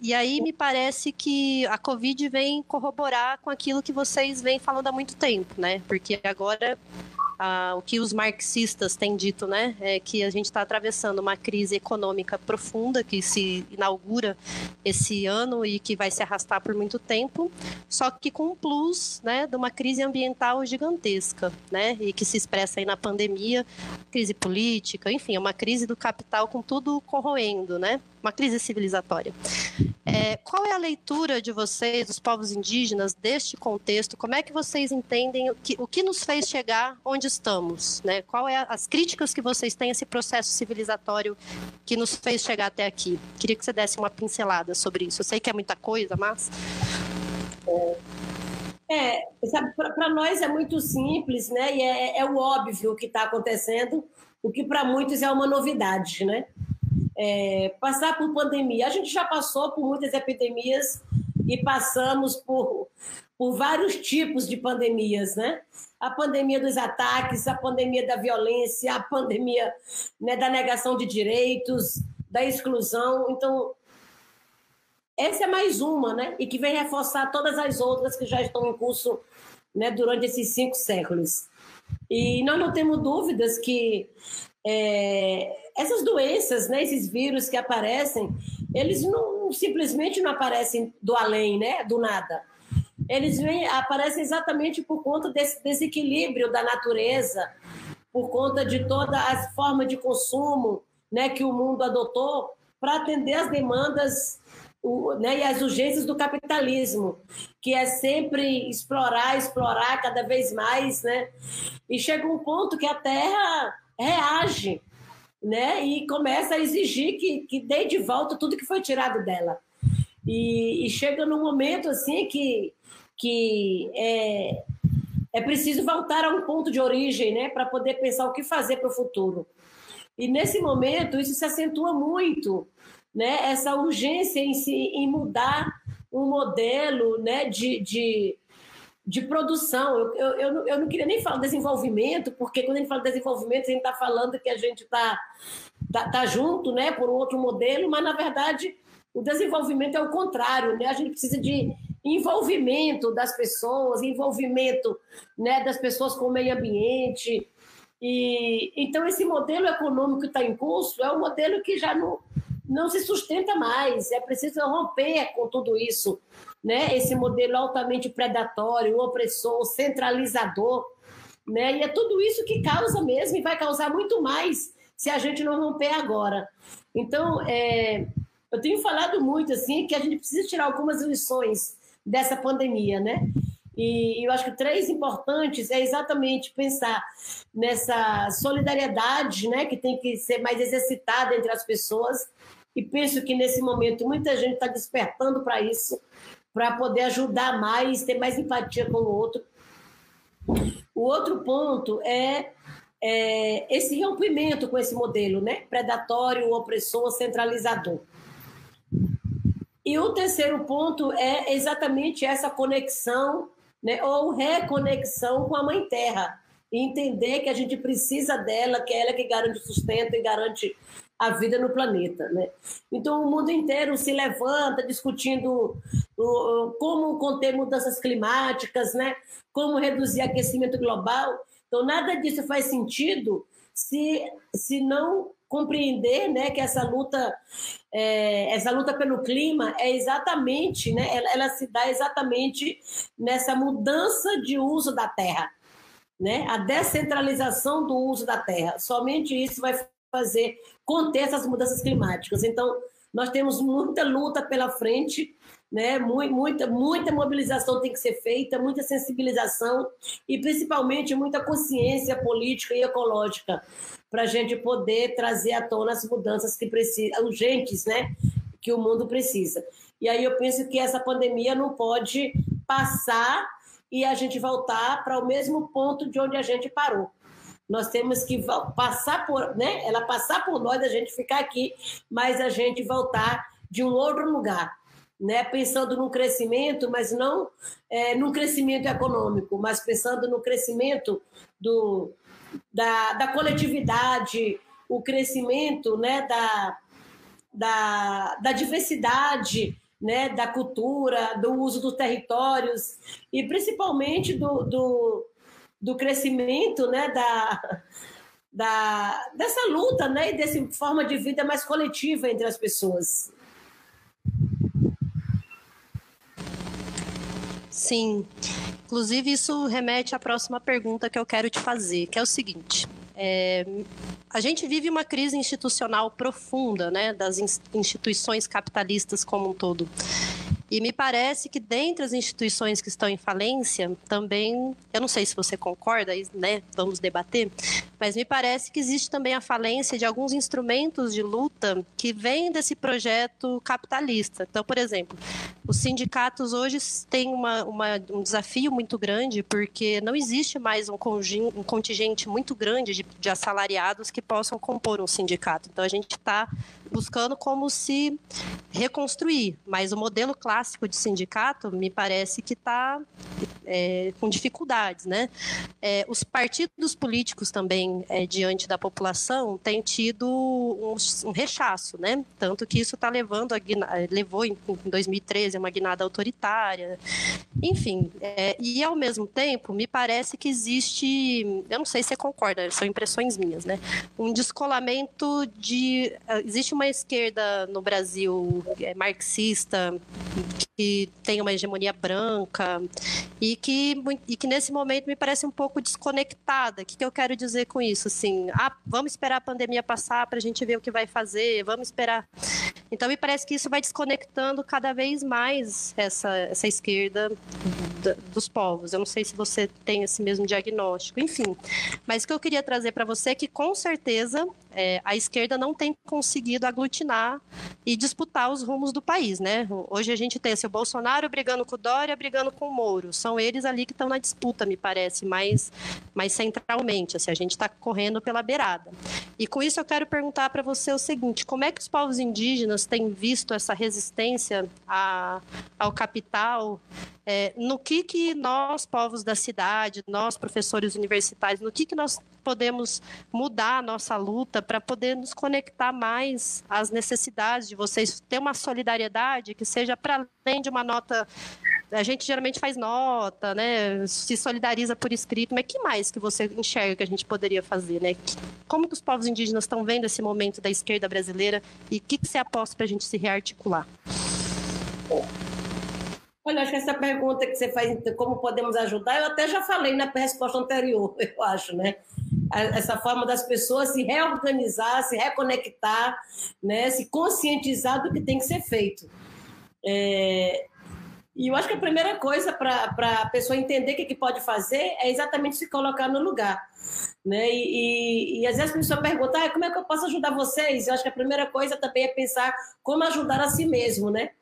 e aí me parece que a Covid vem corroborar com aquilo que vocês vêm falando há muito tempo, né? Porque agora ah, o que os marxistas têm dito, né, é que a gente está atravessando uma crise econômica profunda que se inaugura esse ano e que vai se arrastar por muito tempo, só que com um plus, né, de uma crise ambiental gigantesca, né, e que se expressa aí na pandemia, crise política, enfim, é uma crise do capital com tudo corroendo, né, uma crise civilizatória. É, qual é a leitura de vocês, dos povos indígenas, deste contexto? Como é que vocês entendem o que, o que nos fez chegar onde estamos? Né? Qual é a, as críticas que vocês têm a esse processo civilizatório que nos fez chegar até aqui? Queria que você desse uma pincelada sobre isso. Eu sei que é muita coisa, mas... É, para nós é muito simples, né? E é, é o óbvio que está acontecendo, o que para muitos é uma novidade, né? é, passar por pandemia. A gente já passou por muitas epidemias e passamos por, por vários tipos de pandemias, né? A pandemia dos ataques, a pandemia da violência, a pandemia né, da negação de direitos, da exclusão. Então, essa é mais uma, né? E que vem reforçar todas as outras que já estão em curso né, durante esses cinco séculos. E nós não temos dúvidas que é, essas doenças, né, esses vírus que aparecem, eles não simplesmente não aparecem do além, né, do nada. Eles vêm, aparecem exatamente por conta desse desequilíbrio da natureza, por conta de toda a forma de consumo, né, que o mundo adotou para atender as demandas o, né, e as urgências do capitalismo, que é sempre explorar, explorar cada vez mais, né? E chega um ponto que a Terra reage né? E começa a exigir que, que dê de volta tudo que foi tirado dela. E, e chega num momento assim que, que é, é preciso voltar a um ponto de origem, né? Para poder pensar o que fazer para o futuro. E nesse momento, isso se acentua muito né, essa urgência em, se, em mudar um modelo né, de, de, de produção. Eu, eu, eu, não, eu não queria nem falar desenvolvimento, porque quando a gente fala desenvolvimento, a gente está falando que a gente está tá, tá junto né, por um outro modelo, mas, na verdade, o desenvolvimento é o contrário. Né? A gente precisa de envolvimento das pessoas, envolvimento né, das pessoas com o meio ambiente. E, então, esse modelo econômico que está em curso é um modelo que já não, não se sustenta mais. É preciso romper com tudo isso. Né? Esse modelo altamente predatório, opressor, centralizador. Né? E é tudo isso que causa mesmo e vai causar muito mais se a gente não romper agora. Então, é, eu tenho falado muito assim que a gente precisa tirar algumas lições dessa pandemia, né? E eu acho que três importantes é exatamente pensar nessa solidariedade, né, que tem que ser mais exercitada entre as pessoas. E penso que nesse momento muita gente está despertando para isso, para poder ajudar mais, ter mais empatia com o outro. O outro ponto é, é esse rompimento com esse modelo, né, predatório, opressor, centralizador. E o terceiro ponto é exatamente essa conexão, né, ou reconexão com a Mãe Terra. Entender que a gente precisa dela, que é ela que garante o sustento e garante a vida no planeta. Né? Então, o mundo inteiro se levanta discutindo como conter mudanças climáticas, né? como reduzir aquecimento global. Então, nada disso faz sentido se, se não compreender né, que essa luta, é, essa luta pelo clima é exatamente, né, ela, ela, se dá exatamente nessa mudança de uso da terra, né, a descentralização do uso da terra. Somente isso vai fazer conter essas mudanças climáticas. Então, nós temos muita luta pela frente, né? Muita, muita mobilização tem que ser feita, muita sensibilização e principalmente muita consciência política e ecológica para a gente poder trazer à tona as mudanças que precisam, urgentes, né? Que o mundo precisa. E aí eu penso que essa pandemia não pode passar e a gente voltar para o mesmo ponto de onde a gente parou. Nós temos que passar por, né? Ela passar por nós, a gente ficar aqui, mas a gente voltar de um outro lugar, né? Pensando no crescimento, mas não é, crescimento econômico, mas pensando no crescimento do, da, da coletividade, o crescimento né, da, da, da diversidade, né, da cultura, do uso dos territórios e principalmente do, do, do crescimento né, da, da, dessa luta né, e dessa forma de vida mais coletiva entre as pessoas. Sim. Inclusive, isso remete à próxima pergunta que eu quero te fazer, que é o seguinte. É, a gente vive uma crise institucional profunda, né, das instituições capitalistas como um todo. E me parece que dentre as instituições que estão em falência, também, eu não sei se você concorda, né, vamos debater, mas me parece que existe também a falência de alguns instrumentos de luta que vêm desse projeto capitalista. Então, por exemplo, os sindicatos hoje têm uma, uma, um desafio muito grande porque não existe mais um, um contingente muito grande de, de assalariados que possam compor um sindicato. Então, a gente está buscando como se reconstruir, mas o modelo clássico de sindicato me parece que está é, com dificuldades, né? É, os partidos políticos também é, diante da população têm tido um, um, rechaço, né? Tanto que isso está levando a levou em, em 2013 a uma guinada autoritária, enfim. É, e ao mesmo tempo me parece que existe, eu não sei se você concorda, são impressões minhas, né? Um descolamento de existe uma uma esquerda no Brasil é, marxista que tem uma hegemonia branca e que, e que nesse momento me parece um pouco desconectada. O que, que eu quero dizer com isso? Assim, ah, vamos esperar a pandemia passar para a gente ver o que vai fazer, vamos esperar. Então me parece que isso vai desconectando cada vez mais essa, essa esquerda dos povos. Eu não sei se você tem esse mesmo diagnóstico, enfim. Mas o que eu queria trazer para você é que com certeza é, a esquerda não tem conseguido aglutinar e disputar os rumos do país, né? Hoje a gente tem assim, o Bolsonaro brigando com o Dória, brigando com o Moro. São eles ali que estão na disputa, me parece, mais, mais centralmente. Assim, a gente está correndo pela beirada. E com isso eu quero perguntar para você o seguinte: como é que os povos indígenas têm visto essa resistência a, ao capital? É, no que, que nós, povos da cidade, nós, professores universitários, no que, que nós podemos mudar a nossa luta para poder nos conectar mais às necessidades de vocês, ter uma solidariedade que seja para além de uma nota. A gente geralmente faz nota, né? Se solidariza por escrito, mas que mais que você enxerga que a gente poderia fazer, né? Como que os povos indígenas estão vendo esse momento da esquerda brasileira e o que, que você aposta para a gente se rearticular? Olha, acho que essa pergunta que você faz, como podemos ajudar, eu até já falei na resposta anterior, eu acho, né? Essa forma das pessoas se reorganizar, se reconectar, né? se conscientizar do que tem que ser feito. É... E eu acho que a primeira coisa para a pessoa entender o que, que pode fazer é exatamente se colocar no lugar. Né? E, e, e às vezes a pessoa pergunta, ah, como é que eu posso ajudar vocês? Eu acho que a primeira coisa também é pensar como ajudar a si mesmo, né?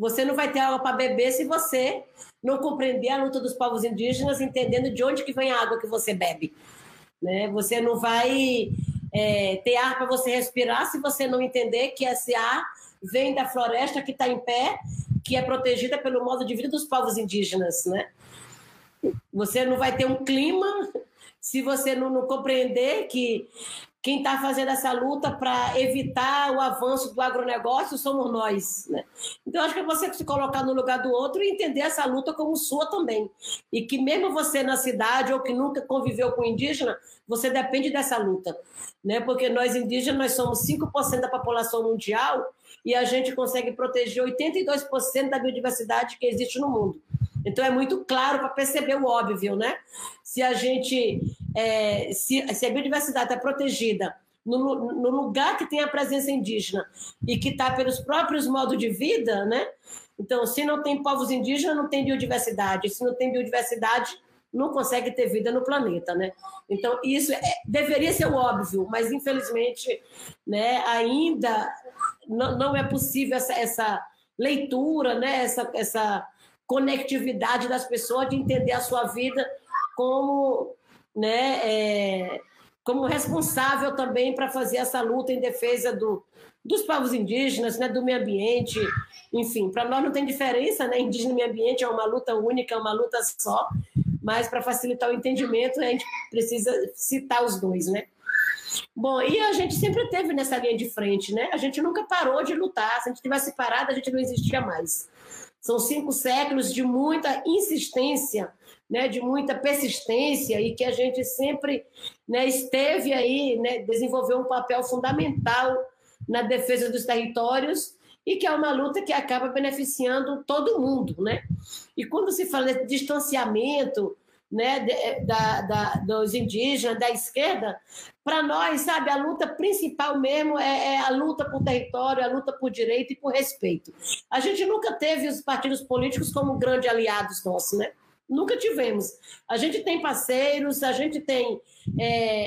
Você não vai ter água para beber se você não compreender a luta dos povos indígenas, entendendo de onde que vem a água que você bebe. Né? Você não vai é, ter ar para você respirar se você não entender que esse ar vem da floresta que está em pé, que é protegida pelo modo de vida dos povos indígenas. Né? Você não vai ter um clima se você não, não compreender que quem está fazendo essa luta para evitar o avanço do agronegócio somos nós. Né? Então, acho que é você se colocar no lugar do outro e entender essa luta como sua também. E que mesmo você na cidade ou que nunca conviveu com indígena, você depende dessa luta. Né? Porque nós indígenas nós somos 5% da população mundial e a gente consegue proteger 82% da biodiversidade que existe no mundo. Então é muito claro para perceber o óbvio, né? Se a gente, é, se, se, a biodiversidade está protegida no, no, lugar que tem a presença indígena e que está pelos próprios modos de vida, né? Então, se não tem povos indígenas, não tem biodiversidade. Se não tem biodiversidade, não consegue ter vida no planeta, né? Então, isso é, deveria ser o óbvio, mas infelizmente, né, ainda não, não é possível essa, essa leitura, né, essa, essa conectividade das pessoas, de entender a sua vida como, né, é, como responsável também para fazer essa luta em defesa do, dos povos indígenas, né, do meio ambiente, enfim, para nós não tem diferença, né, indígena e meio ambiente é uma luta única, é uma luta só, mas para facilitar o entendimento a gente precisa citar os dois, né? Bom, e a gente sempre teve nessa linha de frente, né? A gente nunca parou de lutar. Se a gente tivesse parado, a gente não existia mais. São cinco séculos de muita insistência, né, de muita persistência e que a gente sempre né, esteve aí, né, desenvolveu um papel fundamental na defesa dos territórios e que é uma luta que acaba beneficiando todo mundo, né? E quando se fala de distanciamento, né, da, da, dos indígenas, da esquerda, para nós, sabe, a luta principal mesmo é, é, a luta por território, a luta por direito e por respeito. A gente nunca teve os partidos políticos como grandes aliados nossos, né? Nunca tivemos. A gente tem parceiros, a gente tem é,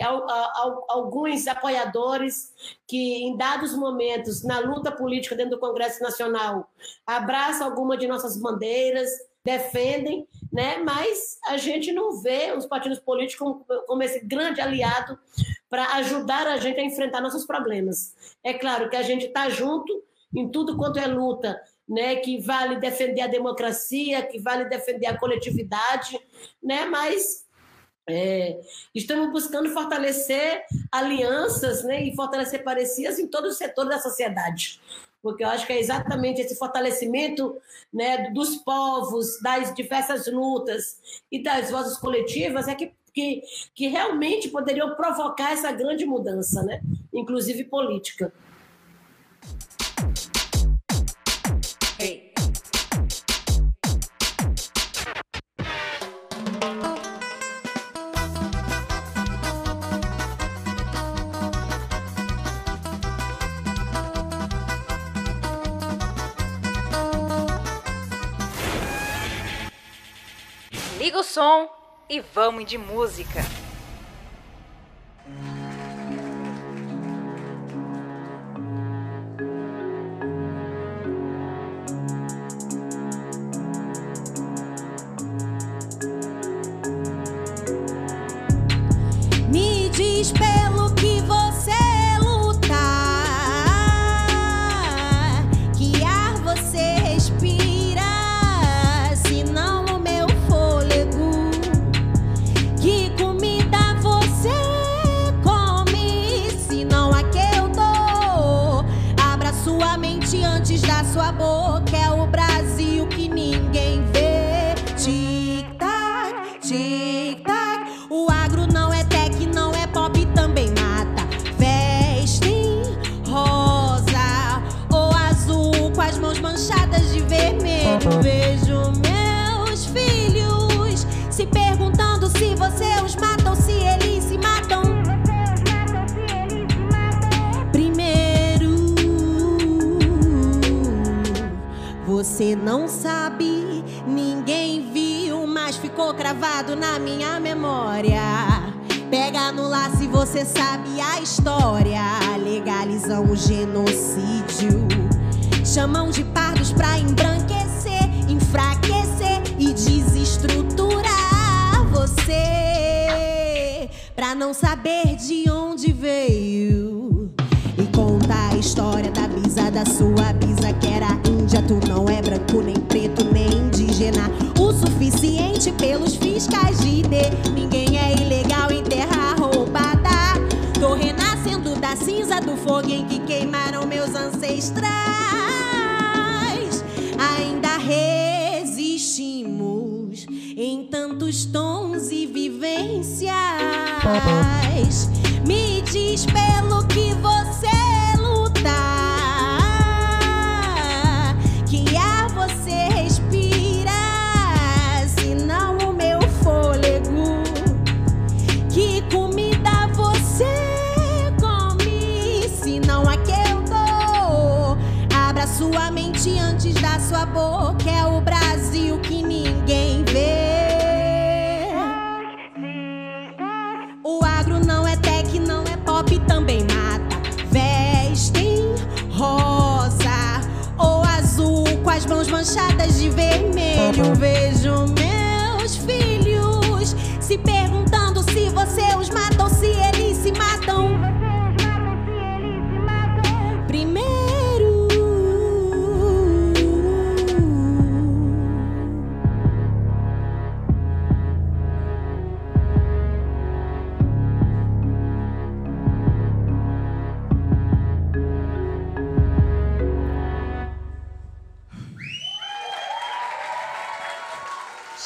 alguns apoiadores que, em dados momentos, na luta política dentro do Congresso Nacional, abraçam alguma de nossas bandeiras, defendem, né? mas a gente não vê os partidos políticos como, como esse grande aliado para ajudar a gente a enfrentar nossos problemas. É claro que a gente está junto em tudo quanto é luta, né, que vale defender a democracia, que vale defender a coletividade, né, mas é, estamos buscando fortalecer alianças né, e fortalecer parecidas em todo o setor da sociedade porque eu acho que é exatamente esse fortalecimento né, dos povos, das diversas lutas e das vozes coletivas é que, que, que realmente poderiam provocar essa grande mudança, né, inclusive política. Liga o som e vamos de música.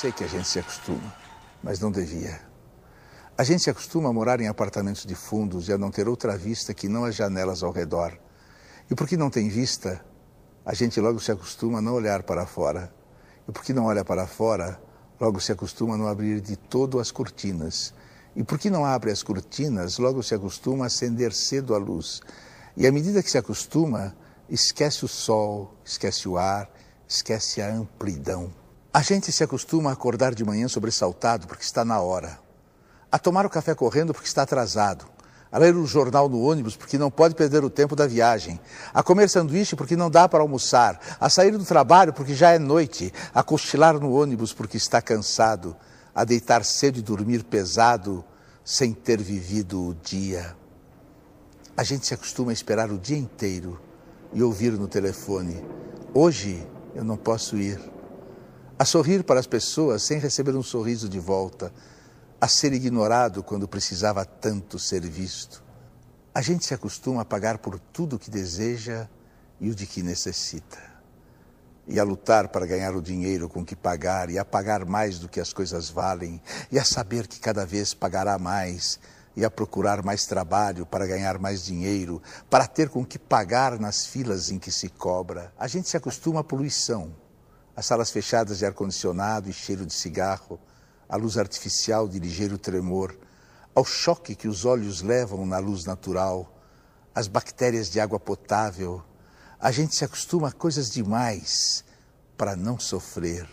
Sei que a gente se acostuma, mas não devia. A gente se acostuma a morar em apartamentos de fundos e a não ter outra vista que não as janelas ao redor. E porque não tem vista, a gente logo se acostuma a não olhar para fora. E porque não olha para fora, logo se acostuma a não abrir de todo as cortinas. E porque não abre as cortinas, logo se acostuma a acender cedo a luz. E à medida que se acostuma, esquece o sol, esquece o ar, esquece a amplidão. A gente se acostuma a acordar de manhã sobressaltado porque está na hora, a tomar o café correndo porque está atrasado, a ler o jornal no ônibus porque não pode perder o tempo da viagem, a comer sanduíche porque não dá para almoçar, a sair do trabalho porque já é noite, a cochilar no ônibus porque está cansado, a deitar cedo e dormir pesado sem ter vivido o dia. A gente se acostuma a esperar o dia inteiro e ouvir no telefone: Hoje eu não posso ir. A sorrir para as pessoas sem receber um sorriso de volta. A ser ignorado quando precisava tanto ser visto. A gente se acostuma a pagar por tudo o que deseja e o de que necessita. E a lutar para ganhar o dinheiro com que pagar, e a pagar mais do que as coisas valem, e a saber que cada vez pagará mais, e a procurar mais trabalho para ganhar mais dinheiro, para ter com que pagar nas filas em que se cobra. A gente se acostuma à poluição, às salas fechadas de ar-condicionado e cheiro de cigarro, à luz artificial de ligeiro tremor, ao choque que os olhos levam na luz natural, às bactérias de água potável. A gente se acostuma a coisas demais para não sofrer.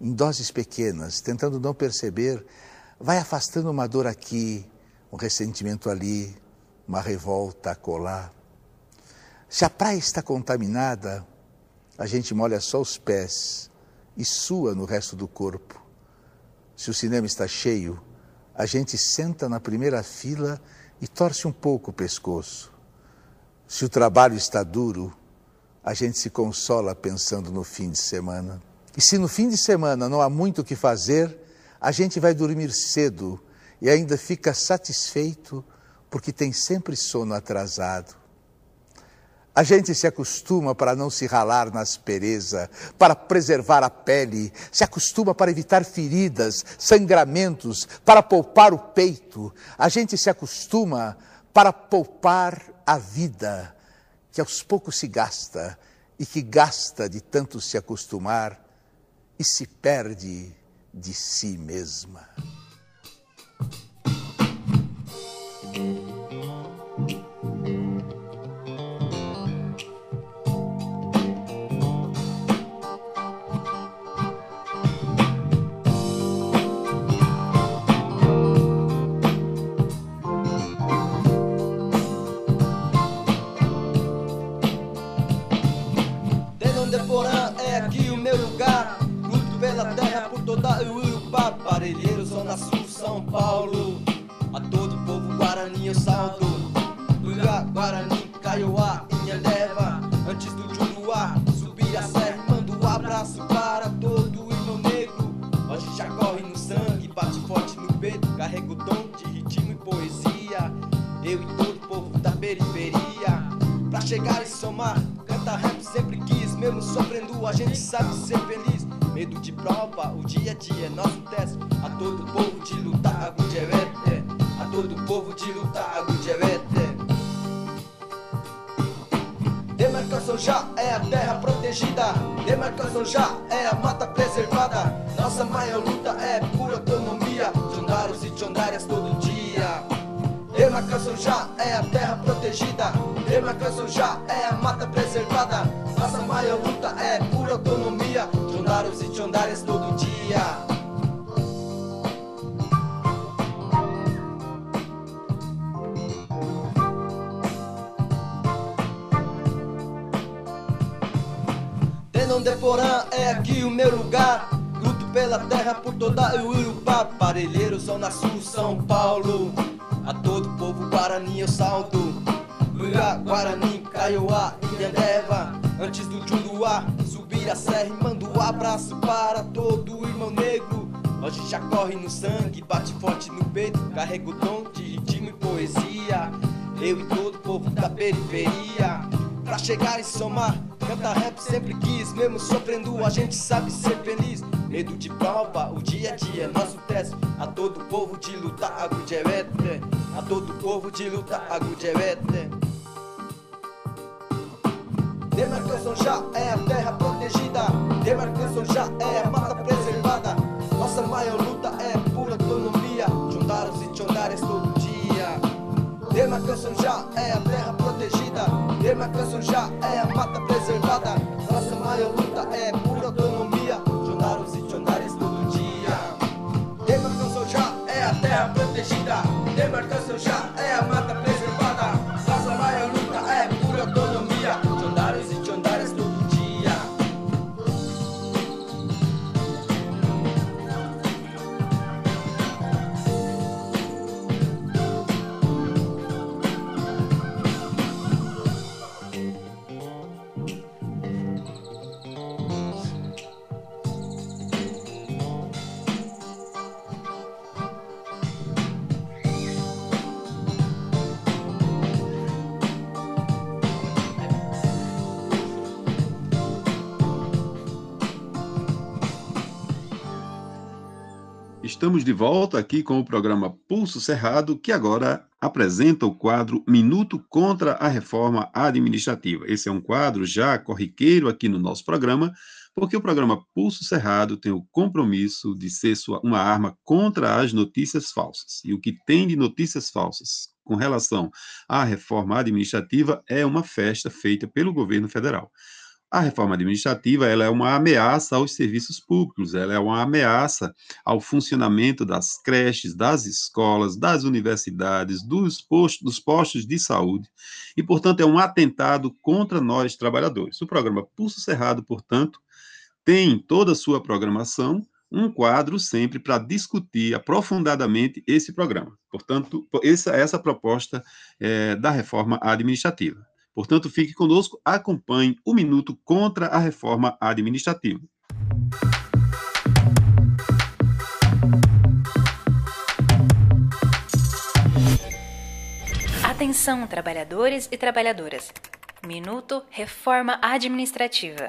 Em doses pequenas, tentando não perceber, vai afastando uma dor aqui, um ressentimento ali, uma revolta acolá. Se a praia está contaminada, a gente molha só os pés e sua no resto do corpo. Se o cinema está cheio, a gente senta na primeira fila e torce um pouco o pescoço. Se o trabalho está duro, a gente se consola pensando no fim de semana. E se no fim de semana não há muito o que fazer, a gente vai dormir cedo e ainda fica satisfeito porque tem sempre sono atrasado. A gente se acostuma para não se ralar na aspereza, para preservar a pele, se acostuma para evitar feridas, sangramentos, para poupar o peito. A gente se acostuma para poupar a vida, que aos poucos se gasta e que gasta de tanto se acostumar e se perde de si mesma. Todo o povo de lutar, Estamos de volta aqui com o programa Pulso Cerrado, que agora apresenta o quadro Minuto contra a Reforma Administrativa. Esse é um quadro já corriqueiro aqui no nosso programa, porque o programa Pulso Cerrado tem o compromisso de ser sua, uma arma contra as notícias falsas. E o que tem de notícias falsas com relação à reforma administrativa é uma festa feita pelo governo federal. A reforma administrativa ela é uma ameaça aos serviços públicos, ela é uma ameaça ao funcionamento das creches, das escolas, das universidades, dos postos, dos postos de saúde, e, portanto, é um atentado contra nós trabalhadores. O programa Pulso Cerrado, portanto, tem em toda a sua programação um quadro sempre para discutir aprofundadamente esse programa. Portanto, essa, essa proposta é, da reforma administrativa. Portanto, fique conosco, acompanhe o Minuto contra a Reforma Administrativa. Atenção, trabalhadores e trabalhadoras. Minuto Reforma Administrativa.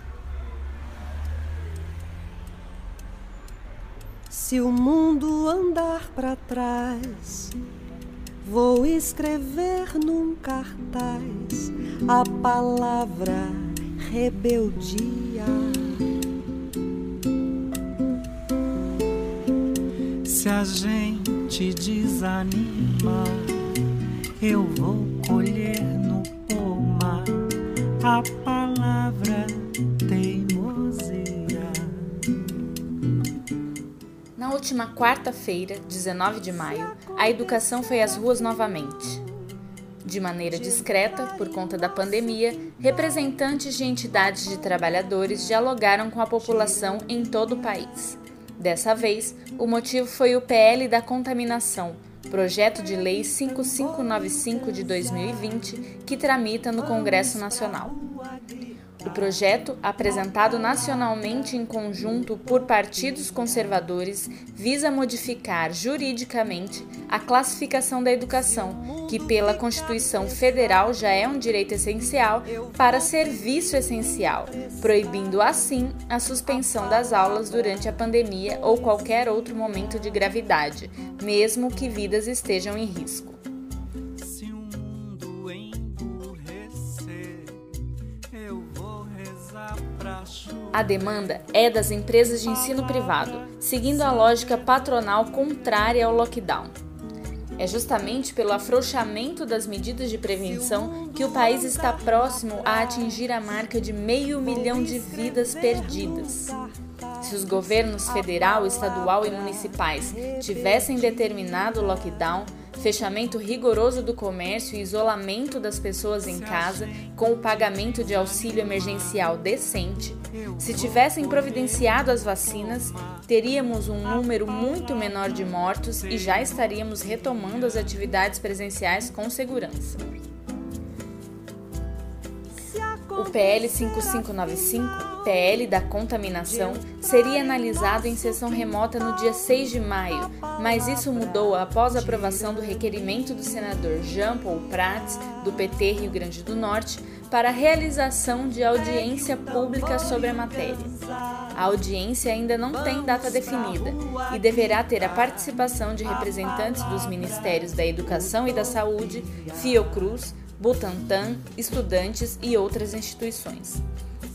Se o mundo andar para trás, vou escrever num cartaz a palavra rebeldia. Se a gente desanima, eu vou colher no pomar a palavra Na última quarta-feira, 19 de maio, a educação foi às ruas novamente. De maneira discreta, por conta da pandemia, representantes de entidades de trabalhadores dialogaram com a população em todo o país. Dessa vez, o motivo foi o PL da contaminação, projeto de lei 5595 de 2020, que tramita no Congresso Nacional. O projeto, apresentado nacionalmente em conjunto por partidos conservadores, visa modificar juridicamente a classificação da educação, que pela Constituição Federal já é um direito essencial, para serviço essencial, proibindo assim a suspensão das aulas durante a pandemia ou qualquer outro momento de gravidade, mesmo que vidas estejam em risco. A demanda é das empresas de ensino privado, seguindo a lógica patronal contrária ao lockdown. É justamente pelo afrouxamento das medidas de prevenção que o país está próximo a atingir a marca de meio milhão de vidas perdidas. Se os governos federal, estadual e municipais tivessem determinado o lockdown, fechamento rigoroso do comércio e isolamento das pessoas em casa, com o pagamento de auxílio emergencial decente, se tivessem providenciado as vacinas, teríamos um número muito menor de mortos e já estaríamos retomando as atividades presenciais com segurança. O PL 5595, PL da contaminação, seria analisado em sessão remota no dia 6 de maio, mas isso mudou após a aprovação do requerimento do senador Jean Paul Prats, do PT Rio Grande do Norte, para a realização de audiência pública sobre a matéria. A audiência ainda não tem data definida e deverá ter a participação de representantes dos Ministérios da Educação e da Saúde, Fiocruz, Butantan, estudantes e outras instituições.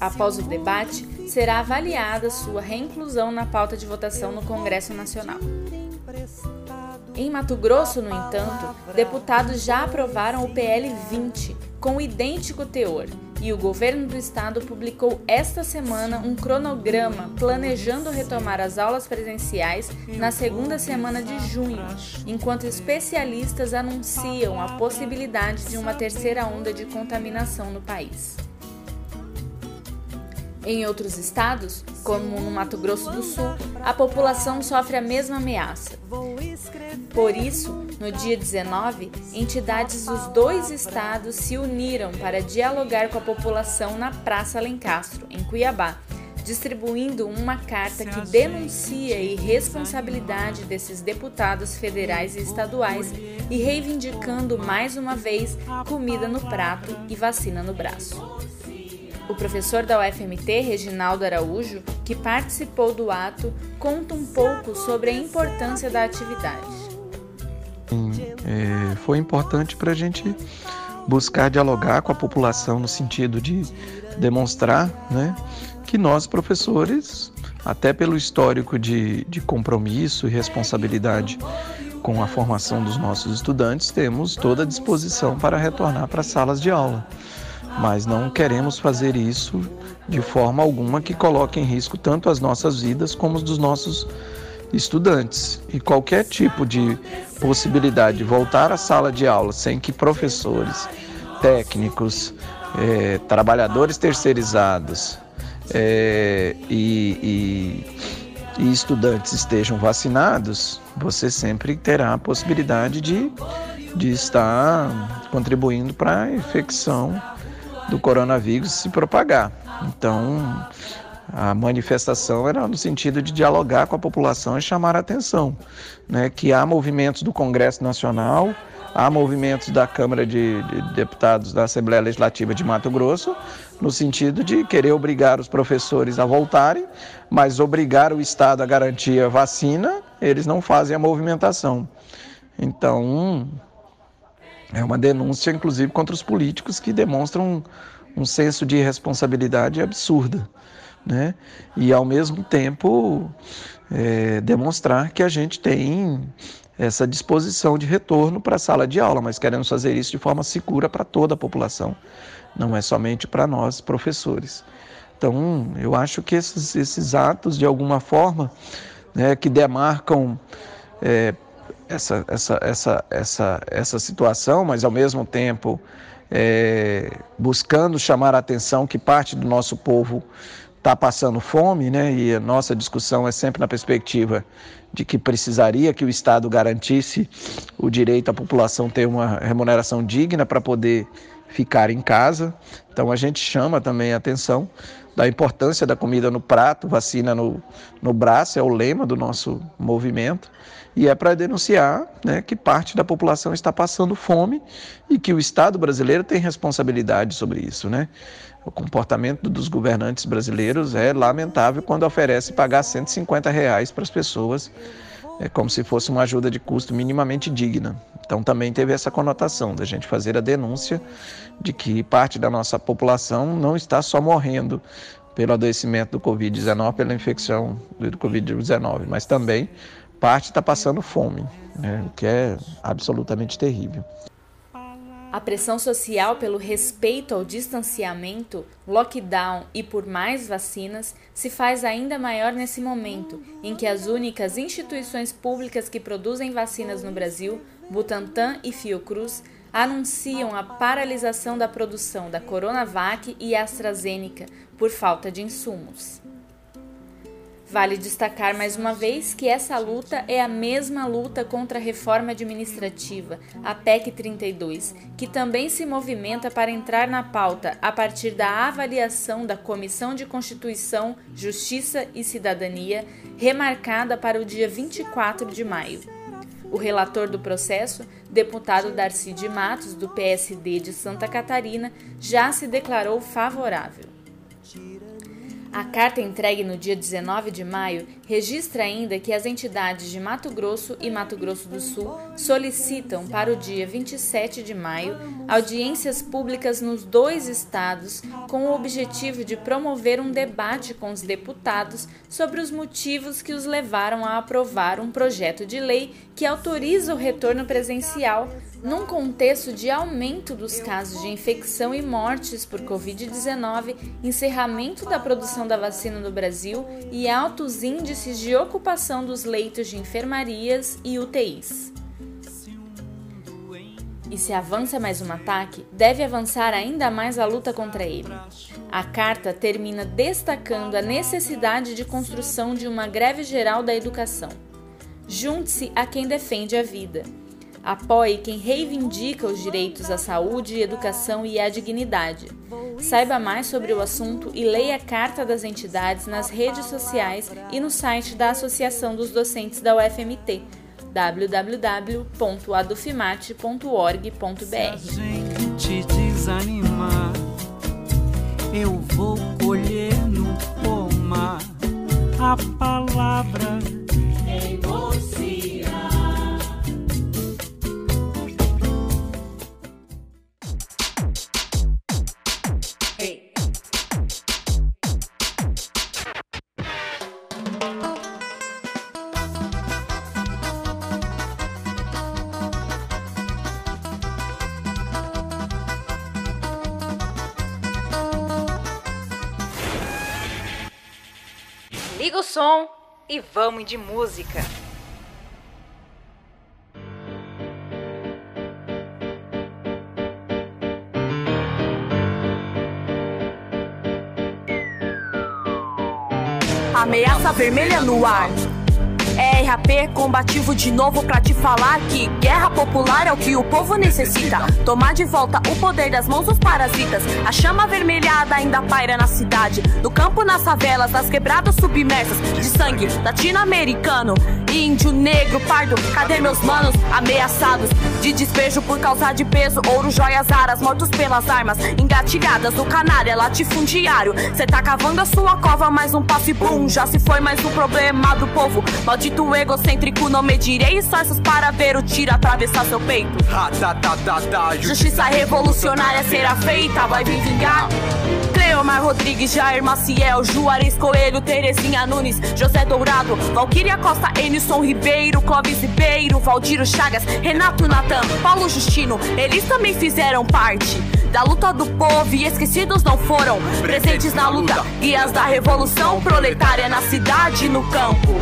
Após o debate, será avaliada sua reinclusão na pauta de votação no Congresso Nacional. Em Mato Grosso, no entanto, deputados já aprovaram o PL 20, com idêntico teor, e o governo do estado publicou esta semana um cronograma planejando retomar as aulas presenciais na segunda semana de junho, enquanto especialistas anunciam a possibilidade de uma terceira onda de contaminação no país. Em outros estados, como no Mato Grosso do Sul, a população sofre a mesma ameaça. Por isso, no dia 19, entidades dos dois estados se uniram para dialogar com a população na Praça Alencastro, em Cuiabá, distribuindo uma carta que denuncia a irresponsabilidade desses deputados federais e estaduais e reivindicando mais uma vez comida no prato e vacina no braço. O professor da UFMT, Reginaldo Araújo, que participou do ato, conta um pouco sobre a importância da atividade. É, foi importante para a gente buscar dialogar com a população no sentido de demonstrar né, que nós, professores, até pelo histórico de, de compromisso e responsabilidade com a formação dos nossos estudantes, temos toda a disposição para retornar para as salas de aula. Mas não queremos fazer isso de forma alguma que coloque em risco tanto as nossas vidas como os dos nossos estudantes. E qualquer tipo de possibilidade de voltar à sala de aula sem que professores, técnicos, eh, trabalhadores terceirizados eh, e, e, e estudantes estejam vacinados, você sempre terá a possibilidade de, de estar contribuindo para a infecção do coronavírus se propagar. Então, a manifestação era no sentido de dialogar com a população e chamar a atenção, né, que há movimentos do Congresso Nacional, há movimentos da Câmara de, de, Deputados da Assembleia Legislativa de Mato Grosso, no sentido de querer obrigar os professores a voltarem, mas obrigar o Estado a garantir a vacina, eles não fazem a movimentação. Então, é uma denúncia, inclusive, contra os políticos que demonstram um, senso de responsabilidade absurda né? E ao mesmo tempo é, demonstrar que a gente tem essa disposição de retorno para a sala de aula, mas queremos fazer isso de forma segura para toda a população, não é somente para nós, professores. Então, eu acho que esses, esses atos, de alguma forma, né, que demarcam é, essa, essa, essa, essa, essa situação, mas ao mesmo tempo é, buscando chamar a atenção que parte do nosso povo está passando fome, né? E a nossa discussão é sempre na perspectiva de que precisaria que o Estado garantisse o direito à população ter uma remuneração digna para poder ficar em casa. Então a gente chama também a atenção da importância da comida no prato, vacina no, no braço, é o lema do nosso movimento, e é para denunciar né, que parte da população está passando fome e que o Estado brasileiro tem responsabilidade sobre isso. Né? O comportamento dos governantes brasileiros é lamentável quando oferece pagar 150 reais para as pessoas, é como se fosse uma ajuda de custo minimamente digna. Então também teve essa conotação da gente fazer a denúncia de que parte da nossa população não está só morrendo pelo adoecimento do Covid-19, pela infecção do Covid-19, mas também parte está passando fome, né? o que é absolutamente terrível. A pressão social pelo respeito ao distanciamento, lockdown e por mais vacinas se faz ainda maior nesse momento em que as únicas instituições públicas que produzem vacinas no Brasil, Butantan e Fiocruz, anunciam a paralisação da produção da Coronavac e AstraZeneca por falta de insumos. Vale destacar mais uma vez que essa luta é a mesma luta contra a reforma administrativa, a PEC 32, que também se movimenta para entrar na pauta a partir da avaliação da Comissão de Constituição, Justiça e Cidadania, remarcada para o dia 24 de maio. O relator do processo, deputado Darcy de Matos, do PSD de Santa Catarina, já se declarou favorável. A carta entregue no dia 19 de maio registra ainda que as entidades de Mato Grosso e Mato Grosso do Sul solicitam para o dia 27 de maio audiências públicas nos dois estados com o objetivo de promover um debate com os deputados sobre os motivos que os levaram a aprovar um projeto de lei que autoriza o retorno presencial num contexto de aumento dos casos de infecção e mortes por Covid-19, encerramento da produção da vacina no Brasil e altos índices de ocupação dos leitos de enfermarias e UTIs. E se avança mais um ataque, deve avançar ainda mais a luta contra ele. A carta termina destacando a necessidade de construção de uma greve geral da educação. Junte-se a quem defende a vida. Apoie quem reivindica os direitos à saúde, educação e à dignidade. Saiba mais sobre o assunto e leia a Carta das Entidades nas redes sociais e no site da Associação dos Docentes da UFMT, www.adufimate.org.br. gente desanimar, eu vou colher no pomar a palavra Liga som e vamos de música. Ameaça vermelha no ar. É RAP combativo de novo pra te falar que guerra popular é o que o povo necessita. Tomar de volta o poder das mãos dos parasitas. A chama avermelhada ainda paira na cidade. No campo, nas favelas, nas quebradas submersas. De sangue latino-americano, índio, negro, pardo. Cadê meus manos ameaçados? De despejo por causa de peso. Ouro, joias, aras, mortos pelas armas. Engatilhadas do canário, latifundiário. Cê tá cavando a sua cova, mais um passo e bum. Já se foi mais um problema do povo. Maldito egocêntrico, não medirei esforços para ver o tiro atravessar seu peito. Ha, tá, tá, tá, tá, Justiça revolucionária será feita, vai vir vingar. Cleomar Rodrigues, Jair Maciel, Juarez Coelho, Terezinha Nunes, José Dourado, Valquíria Costa, Enilson Ribeiro, Clóvis Ribeiro, Valdiro Chagas, Renato Natan, Paulo Justino, eles também fizeram parte da luta do povo e esquecidos não foram presentes na luta, guias da revolução proletária na cidade e no campo.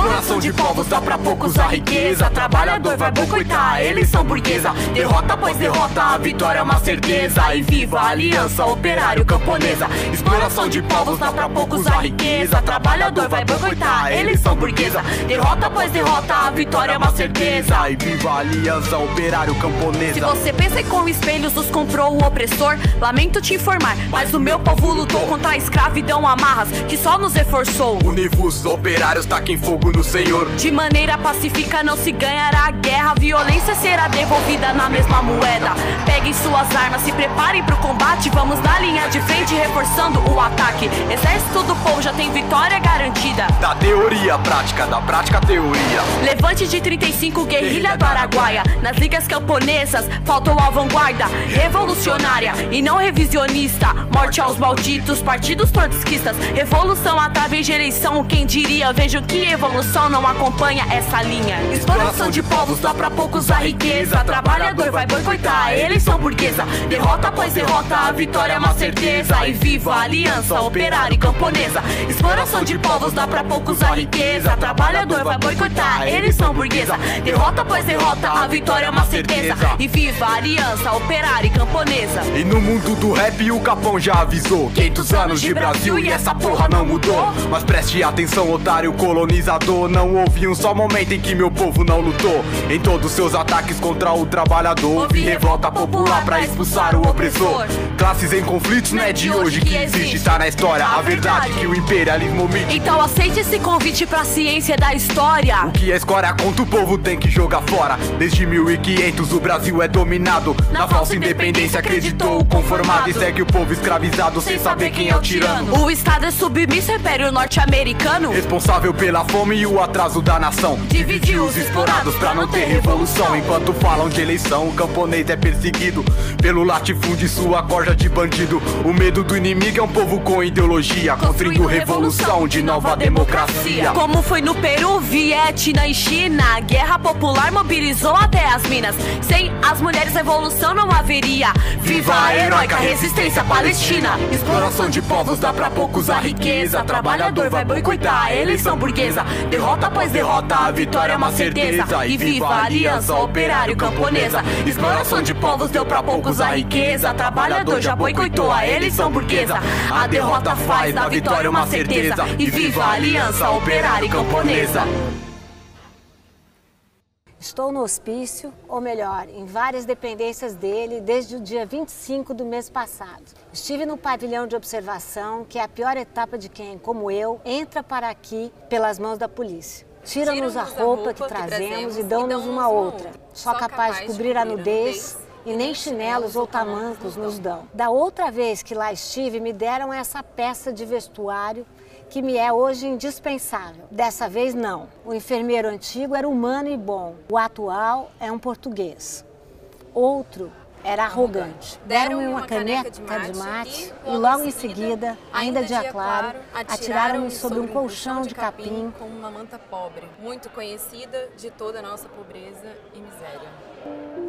Exploração de povos dá pra poucos a riqueza. Trabalhador vai boicotar eleição burguesa. Derrota após derrota, a vitória é uma certeza. E viva a aliança operário camponesa. Exploração de povos dá pra poucos a riqueza. Trabalhador vai boicotar eleição burguesa. Derrota após derrota, a vitória é uma certeza. E viva a aliança operário camponesa. Se você pensa que com espelhos nos comprou o opressor, lamento te informar, mas o meu povo lutou contra a escravidão amarras que só nos reforçou. Univos operários taquem fogo no Senhor. De maneira pacífica não se ganhará a guerra, a violência será devolvida na mesma moeda. Peguem suas armas, se preparem pro combate, vamos na linha de frente reforçando o ataque. Exército do povo já tem vitória garantida. Da teoria à prática, da prática à teoria. Levante de 35, guerrilha do Araguaia. Nas ligas camponesas, faltou a vanguarda revolucionária e não revisionista. Morte aos malditos partidos trotskistas. Revolução através de eleição, quem diria? Vejo que evolução não acompanha essa linha. Exploração de povos dá pra poucos a riqueza. Trabalhador vai boicotar a eleição burguesa. Derrota após derrota, a vitória é uma certeza. E viva a aliança operária e camponesa. Exploração de povos dá pra poucos a riqueza. Trabalhador vai boicotar a eleição burguesa. Derrota após derrota, a vitória é uma certeza. E viva a aliança operária e camponesa. E no mundo do rap o Capão já avisou 500 anos de Brasil e essa porra não mudou Mas preste atenção otário colonizador Não houve um só momento em que meu povo não lutou. Em todos seus ataques contra o trabalhador Houve revolta popular pra expulsar o opressor. Classes em conflitos não é de hoje que existe. Tá na história a verdade que o imperialismo omite. Então aceite esse convite pra ciência da história. O que a escória contra o povo tem que jogar fora. Desde 1500 o Brasil é dominado. Na falsa independência acreditou o conformado. E segue o povo escravizado sem saber quem é o tirano. O Estado é submisso ao Império Norte-Americano. Responsável pela fome e o atraso da nação. Dividiu os explorados pra não ter revolução. Enquanto falam de eleição, o camponês é perseguido Pelo latifúndio e sua corja de bandido. O medo do inimigo é um povo com ideologia Construindo revolução de nova democracia. Como foi no Peru, Vietnã e China A guerra popular mobilizou até as minas. Sem as mulheres a evolução não haveria. Viva a heróica resistência palestina. Exploração de povos dá pra poucos a riqueza. Trabalhador vai boicotar a eleição burguesa Derrota após derrota, a vitória é uma certeza. E viva a aliança operário camponesa. Exploração de povos deu pra poucos a riqueza. Trabalhador já boicotou a eleição burguesa. A derrota faz da vitória uma certeza. E viva a aliança operária e camponesa Estou no hospício, ou melhor, em várias dependências dele desde o dia 25 do mês passado. Estive no pavilhão de observação, que é a pior etapa de quem, como eu, entra para aqui pelas mãos da polícia. Tiram-nos a roupa que trazemos e dão-nos uma outra, só capaz de cobrir a nudez e nem chinelos ou tamancos nos dão. Da outra vez que lá estive, me deram essa peça de vestuário que me é hoje indispensável. Dessa vez, não. O enfermeiro antigo era humano e bom. O atual é um português. Outro era arrogante. Deram-me uma caneca de mate e, logo em seguida, ainda dia claro, atiraram-me sobre um colchão de capim com uma manta pobre, muito conhecida de toda a nossa pobreza e miséria.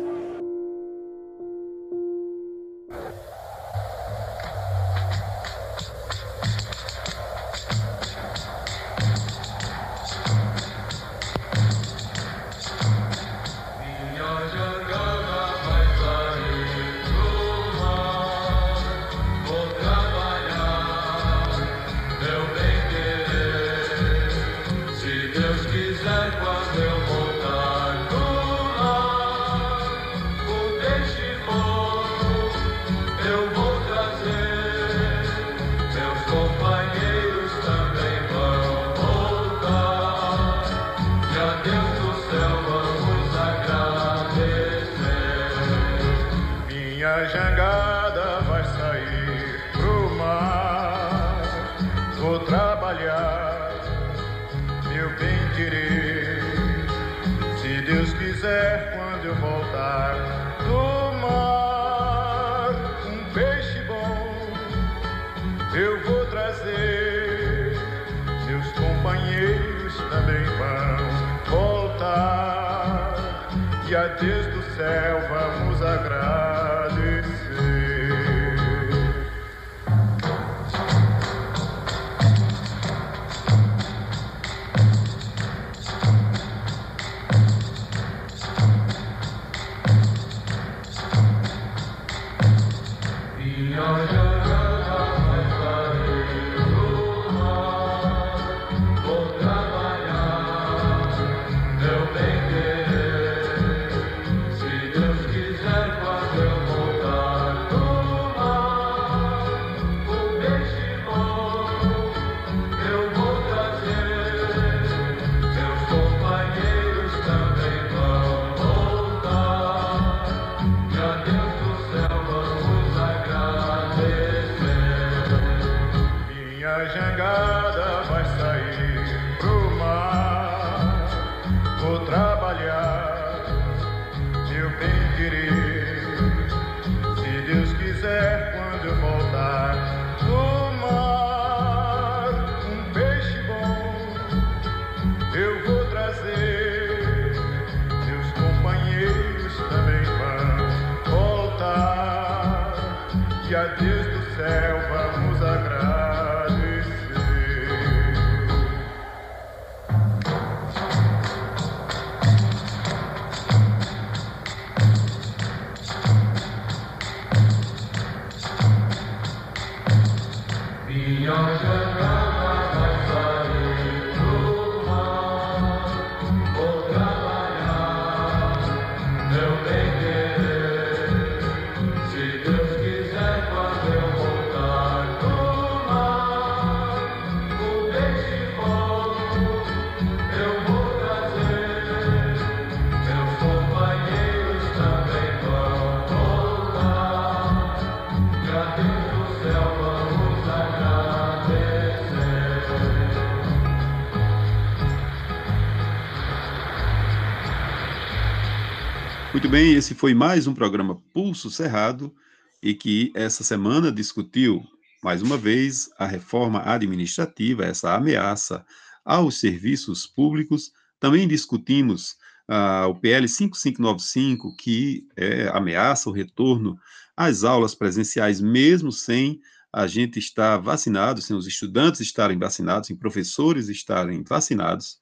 Bem, esse foi mais um programa Pulso Cerrado e que essa semana discutiu, mais uma vez, a reforma administrativa, essa ameaça aos serviços públicos. Também discutimos ah, o PL 5595, que é, ameaça o retorno às aulas presenciais, mesmo sem a gente estar vacinado, sem os estudantes estarem vacinados, sem professores estarem vacinados.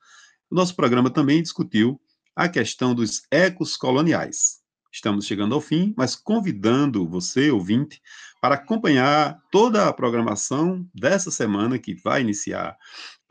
O nosso programa também discutiu a questão dos ecos coloniais. Estamos chegando ao fim, mas convidando você, ouvinte, para acompanhar toda a programação dessa semana que vai iniciar.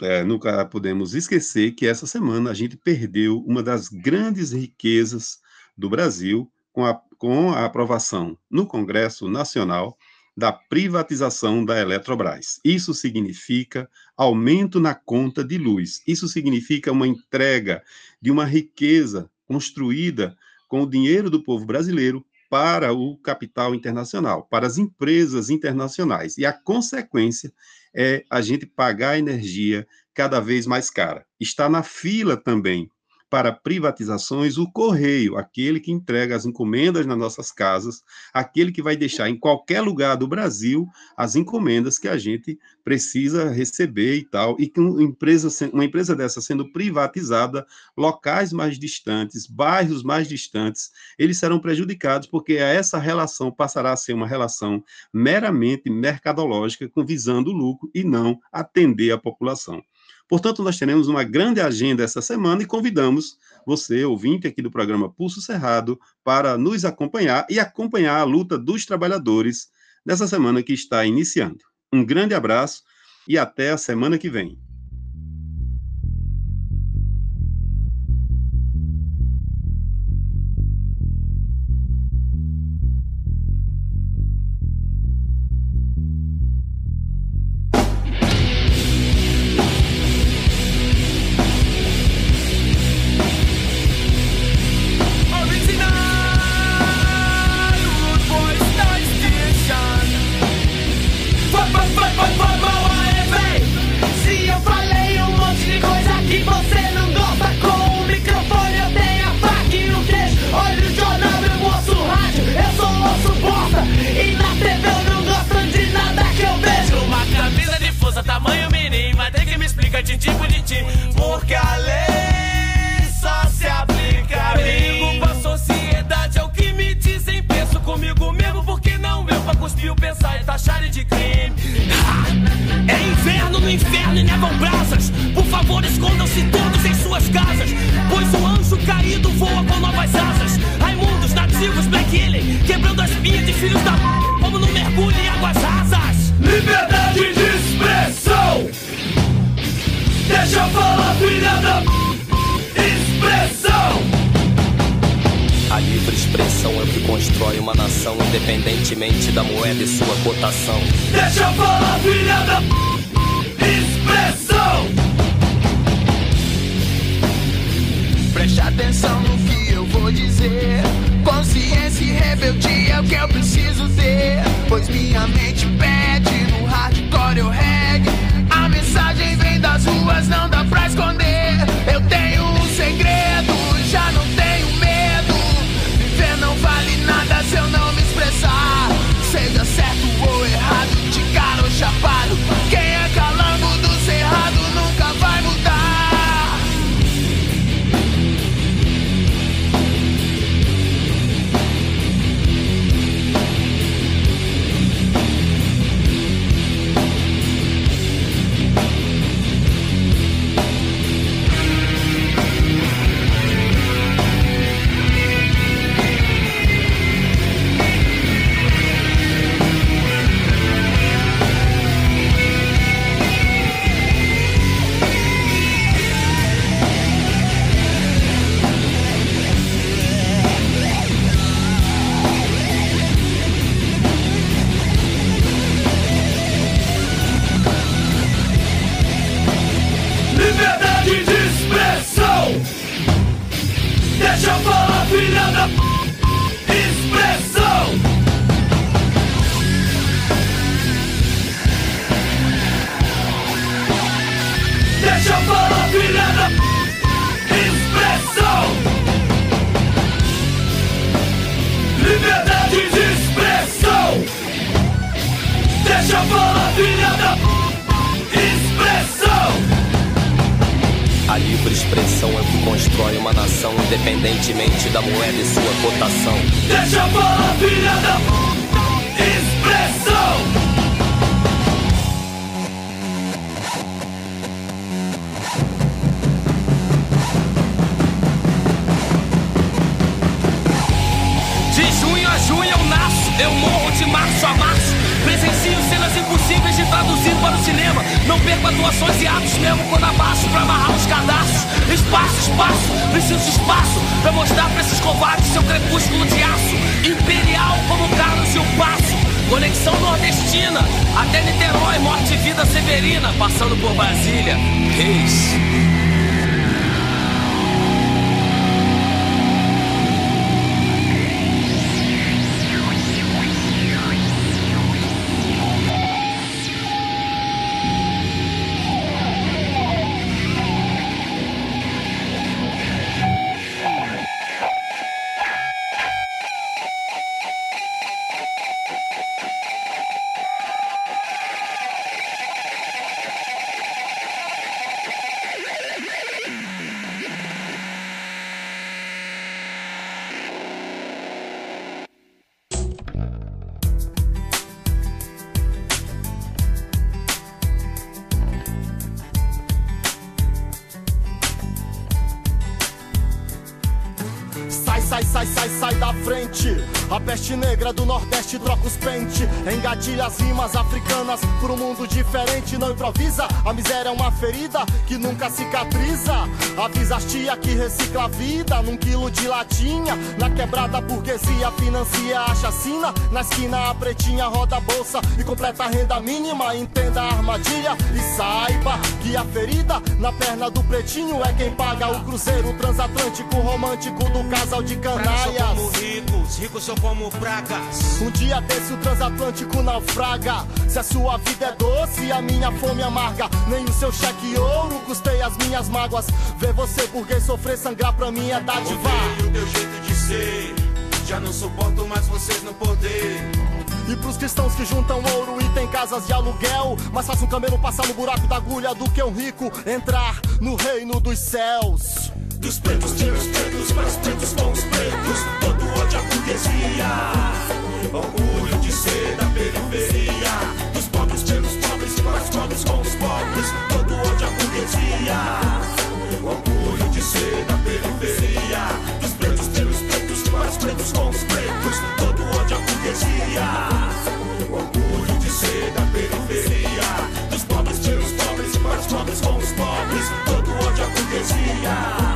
É, nunca podemos esquecer que essa semana a gente perdeu uma das grandes riquezas do Brasil com a, com a aprovação no Congresso Nacional da privatização da Eletrobras. Isso significa aumento na conta de luz. Isso significa uma entrega de uma riqueza construída com o dinheiro do povo brasileiro para o capital internacional, para as empresas internacionais. E a consequência é a gente pagar a energia cada vez mais cara. Está na fila também para privatizações o correio, aquele que entrega as encomendas nas nossas casas, aquele que vai deixar em qualquer lugar do Brasil as encomendas que a gente precisa receber e tal, e que uma empresa, uma empresa dessa sendo privatizada, locais mais distantes, bairros mais distantes, eles serão prejudicados porque essa relação passará a ser uma relação meramente mercadológica, com visando o lucro e não atender a população. Portanto, nós teremos uma grande agenda essa semana e convidamos você, ouvinte aqui do programa Pulso Cerrado, para nos acompanhar e acompanhar a luta dos trabalhadores nessa semana que está iniciando. Um grande abraço e até a semana que vem. porque a lei só se aplica a mim. Perigo pra sociedade é o que me dizem. Penso comigo mesmo, porque não eu pra cuspir o pensar e taxar de crime. É inverno no inferno e nevam brasas. Por favor, escondam-se todos em suas casas. Pois o anjo caído voa com novas asas. Raimundos, nativos, Black Alien, quebrando as pinhas de filhos da. Como no mergulho em águas rasas. Liberdade de expressão! Deixa eu falar, filha da expressão. A livre expressão é o que constrói uma nação, independentemente da moeda e sua cotação. Deixa eu falar, filha da p... expressão. Preste atenção no que eu vou dizer. Consciência e rebeldia é o que eu preciso ter. Pois minha mente pede no hardcore eu reggae. Mensagem vem das ruas, não dá pra esconder. Eu tenho um segredo, já não tenho medo. Viver não vale nada se eu não me expressar. Seja certo ou errado, de cara ou chapado. Até Niterói, morte e vida severina, passando por Brasília. Reis. Pente. Engatilha as rimas africanas por um mundo diferente. Não improvisa, a miséria é uma ferida que nunca cicatriza. Avisa as tia que recicla a vida num quilo de latinha. Na quebrada, a burguesia financia a chacina. Na esquina, a pretinha roda a bolsa e completa a renda mínima. Entenda a armadilha e saiba que a ferida na perna do pretinho é quem paga o cruzeiro transatlântico romântico do casal de são canalhas. como ricos, ricos são como pragas. Um dia desse o transatlântico naufraga. Se a sua vida é doce, a minha fome amarga. Nem o seu cheque ouro custei as minhas mágoas. Ver você burguês sofrer, sangrar pra mim é dádiva. Odeio o teu jeito de ser. Já não suporto mais vocês no poder. E pros cristãos que juntam ouro e tem casas de aluguel, mais fácil um camelo passar no buraco da agulha do que um rico entrar no reino dos céus. Dos pretos tiros pretos para os pretos com os pretos. Todo ódio à burguesia. Orgulho de ser da periferia. Dos pobres pelos pobres para os pobres com os pobres. Todo ódio à burguesia. Orgulho de ser da periferia. Dos pretos pelos pretos para os pretos com os pretos. Todo ódio à burguesia. Orgulho de ser da periferia. Dos pobres pelos pobres para os pobres com os pobres. Todo ódio à burguesia.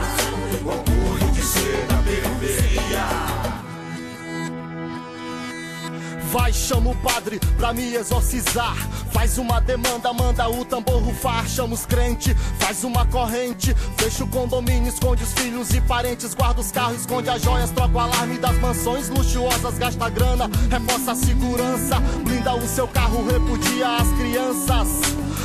Vai, chama o padre pra me exorcizar. Faz uma demanda, manda o tambor rufar. Chama os crentes, faz uma corrente. Fecha o condomínio, esconde os filhos e parentes. Guarda os carros, esconde as joias. Troca o alarme das mansões luxuosas. Gasta grana, reforça a segurança. Blinda o seu carro, repudia as crianças.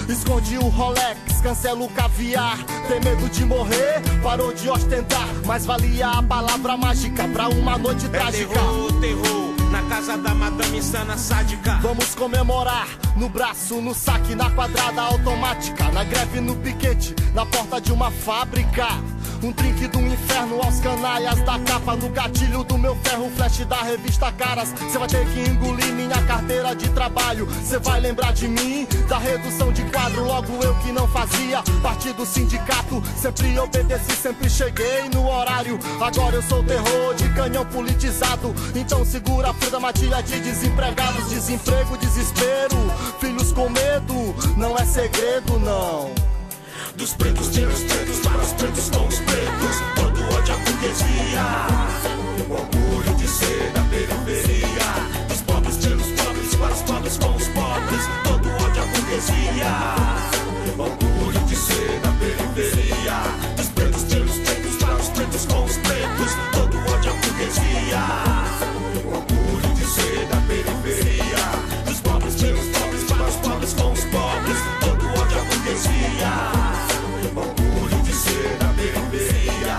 Esconde o Rolex, cancela o caviar. Tem medo de morrer, parou de ostentar. Mas valia a palavra mágica pra uma noite trágica. terror, terror, casa da madame insana sádica. Vamos comemorar no braço, no saque, na quadrada automática, na greve, no piquete, na porta de uma fábrica. Um drink do inferno aos canalhas da capa no gatilho do meu ferro, flash da revista Caras. Cê vai ter que engolir minha carteira de trabalho. Cê vai lembrar de mim, da redução de quadro, logo eu que não fazia parte do sindicato. Sempre obedeci, sempre cheguei no horário. Agora eu sou terror de canhão politizado. Então segura a fruta matilha de desempregados, desemprego, desespero. Filhos com medo, não é segredo, não. Dos pretos tiros pretos para os pretos com os pretos. Todo ódio à burguesia. Orgulho de ser da periferia. Dos pobres tiros pobres para os pobres com os pobres. Todo ódio à burguesia. Orgulho de ser da periferia. Dos pretos tiros pretos para os pretos com os pretos. Todo ódio à burguesia. Burguesia. Orgulho de ser da periferia.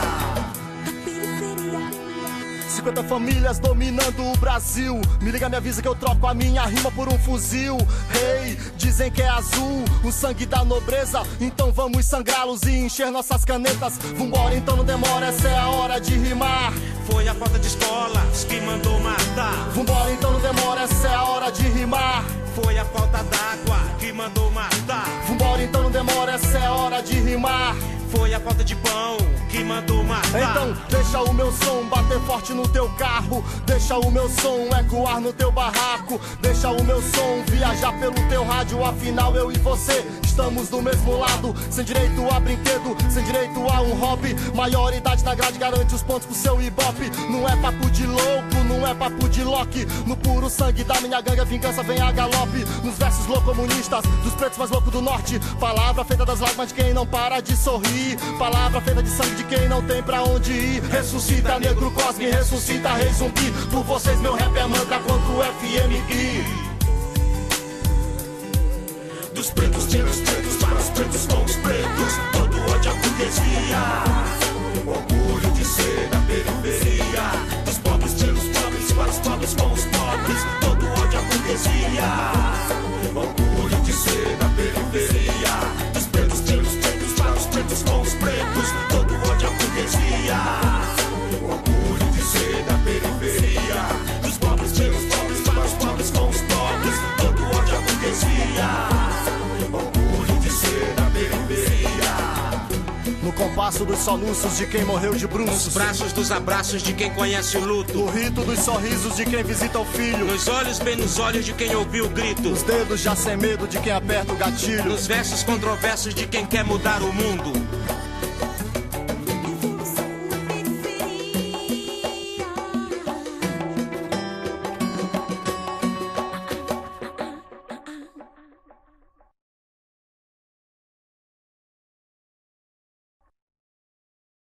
50 famílias dominando o Brasil. Me liga, me avisa que eu troco a minha rima por um fuzil. Rei, dizem que é azul, o sangue da nobreza. Então vamos sangrá-los e encher nossas canetas. Vambora, então não demora, essa é a hora de rimar. Foi a falta de escolas que mandou matar. Vambora, então não demora, essa é a hora de rimar. Foi a falta d'água que mandou matar. Vambora, então não demora, essa é hora de rimar. Foi a falta de pão que mandou matar. Então deixa o meu som bater forte no teu carro, deixa o meu som ecoar no teu barraco, deixa o meu som viajar pelo teu rádio, afinal eu e você estamos do mesmo lado, sem direito a brinquedo, sem direito a um hobby, maioridade na grade garante os pontos pro seu ibope, não é papo de louco, não é papo de Loki, no puro sangue da minha gangue a vingança vem a galope, nos versos loucomunistas, dos pretos mais loucos do norte, palavra feita das lágrimas de quem não para de sorrir, palavra feita de sangue de quem não tem pra onde ir, ressuscita negro cosme, ressuscita rei zumbi, por vocês meu rap é mantra quanto o FMI. Dos pretos tiros pretos para os pretos com os pretos. Todo ódio à burguesia. Orgulho de ser da periferia. Dos pobres tiros pobres para os pobres com os pobres. Todo ódio à burguesia. Orgulho de ser da periferia. No compasso dos soluços de quem morreu de bruços. Nos braços dos abraços de quem conhece o luto. No rito dos sorrisos de quem visita o filho. Nos olhos bem nos olhos de quem ouviu o grito. Nos dedos já sem medo de quem aperta o gatilho. Nos versos controversos de quem quer mudar o mundo.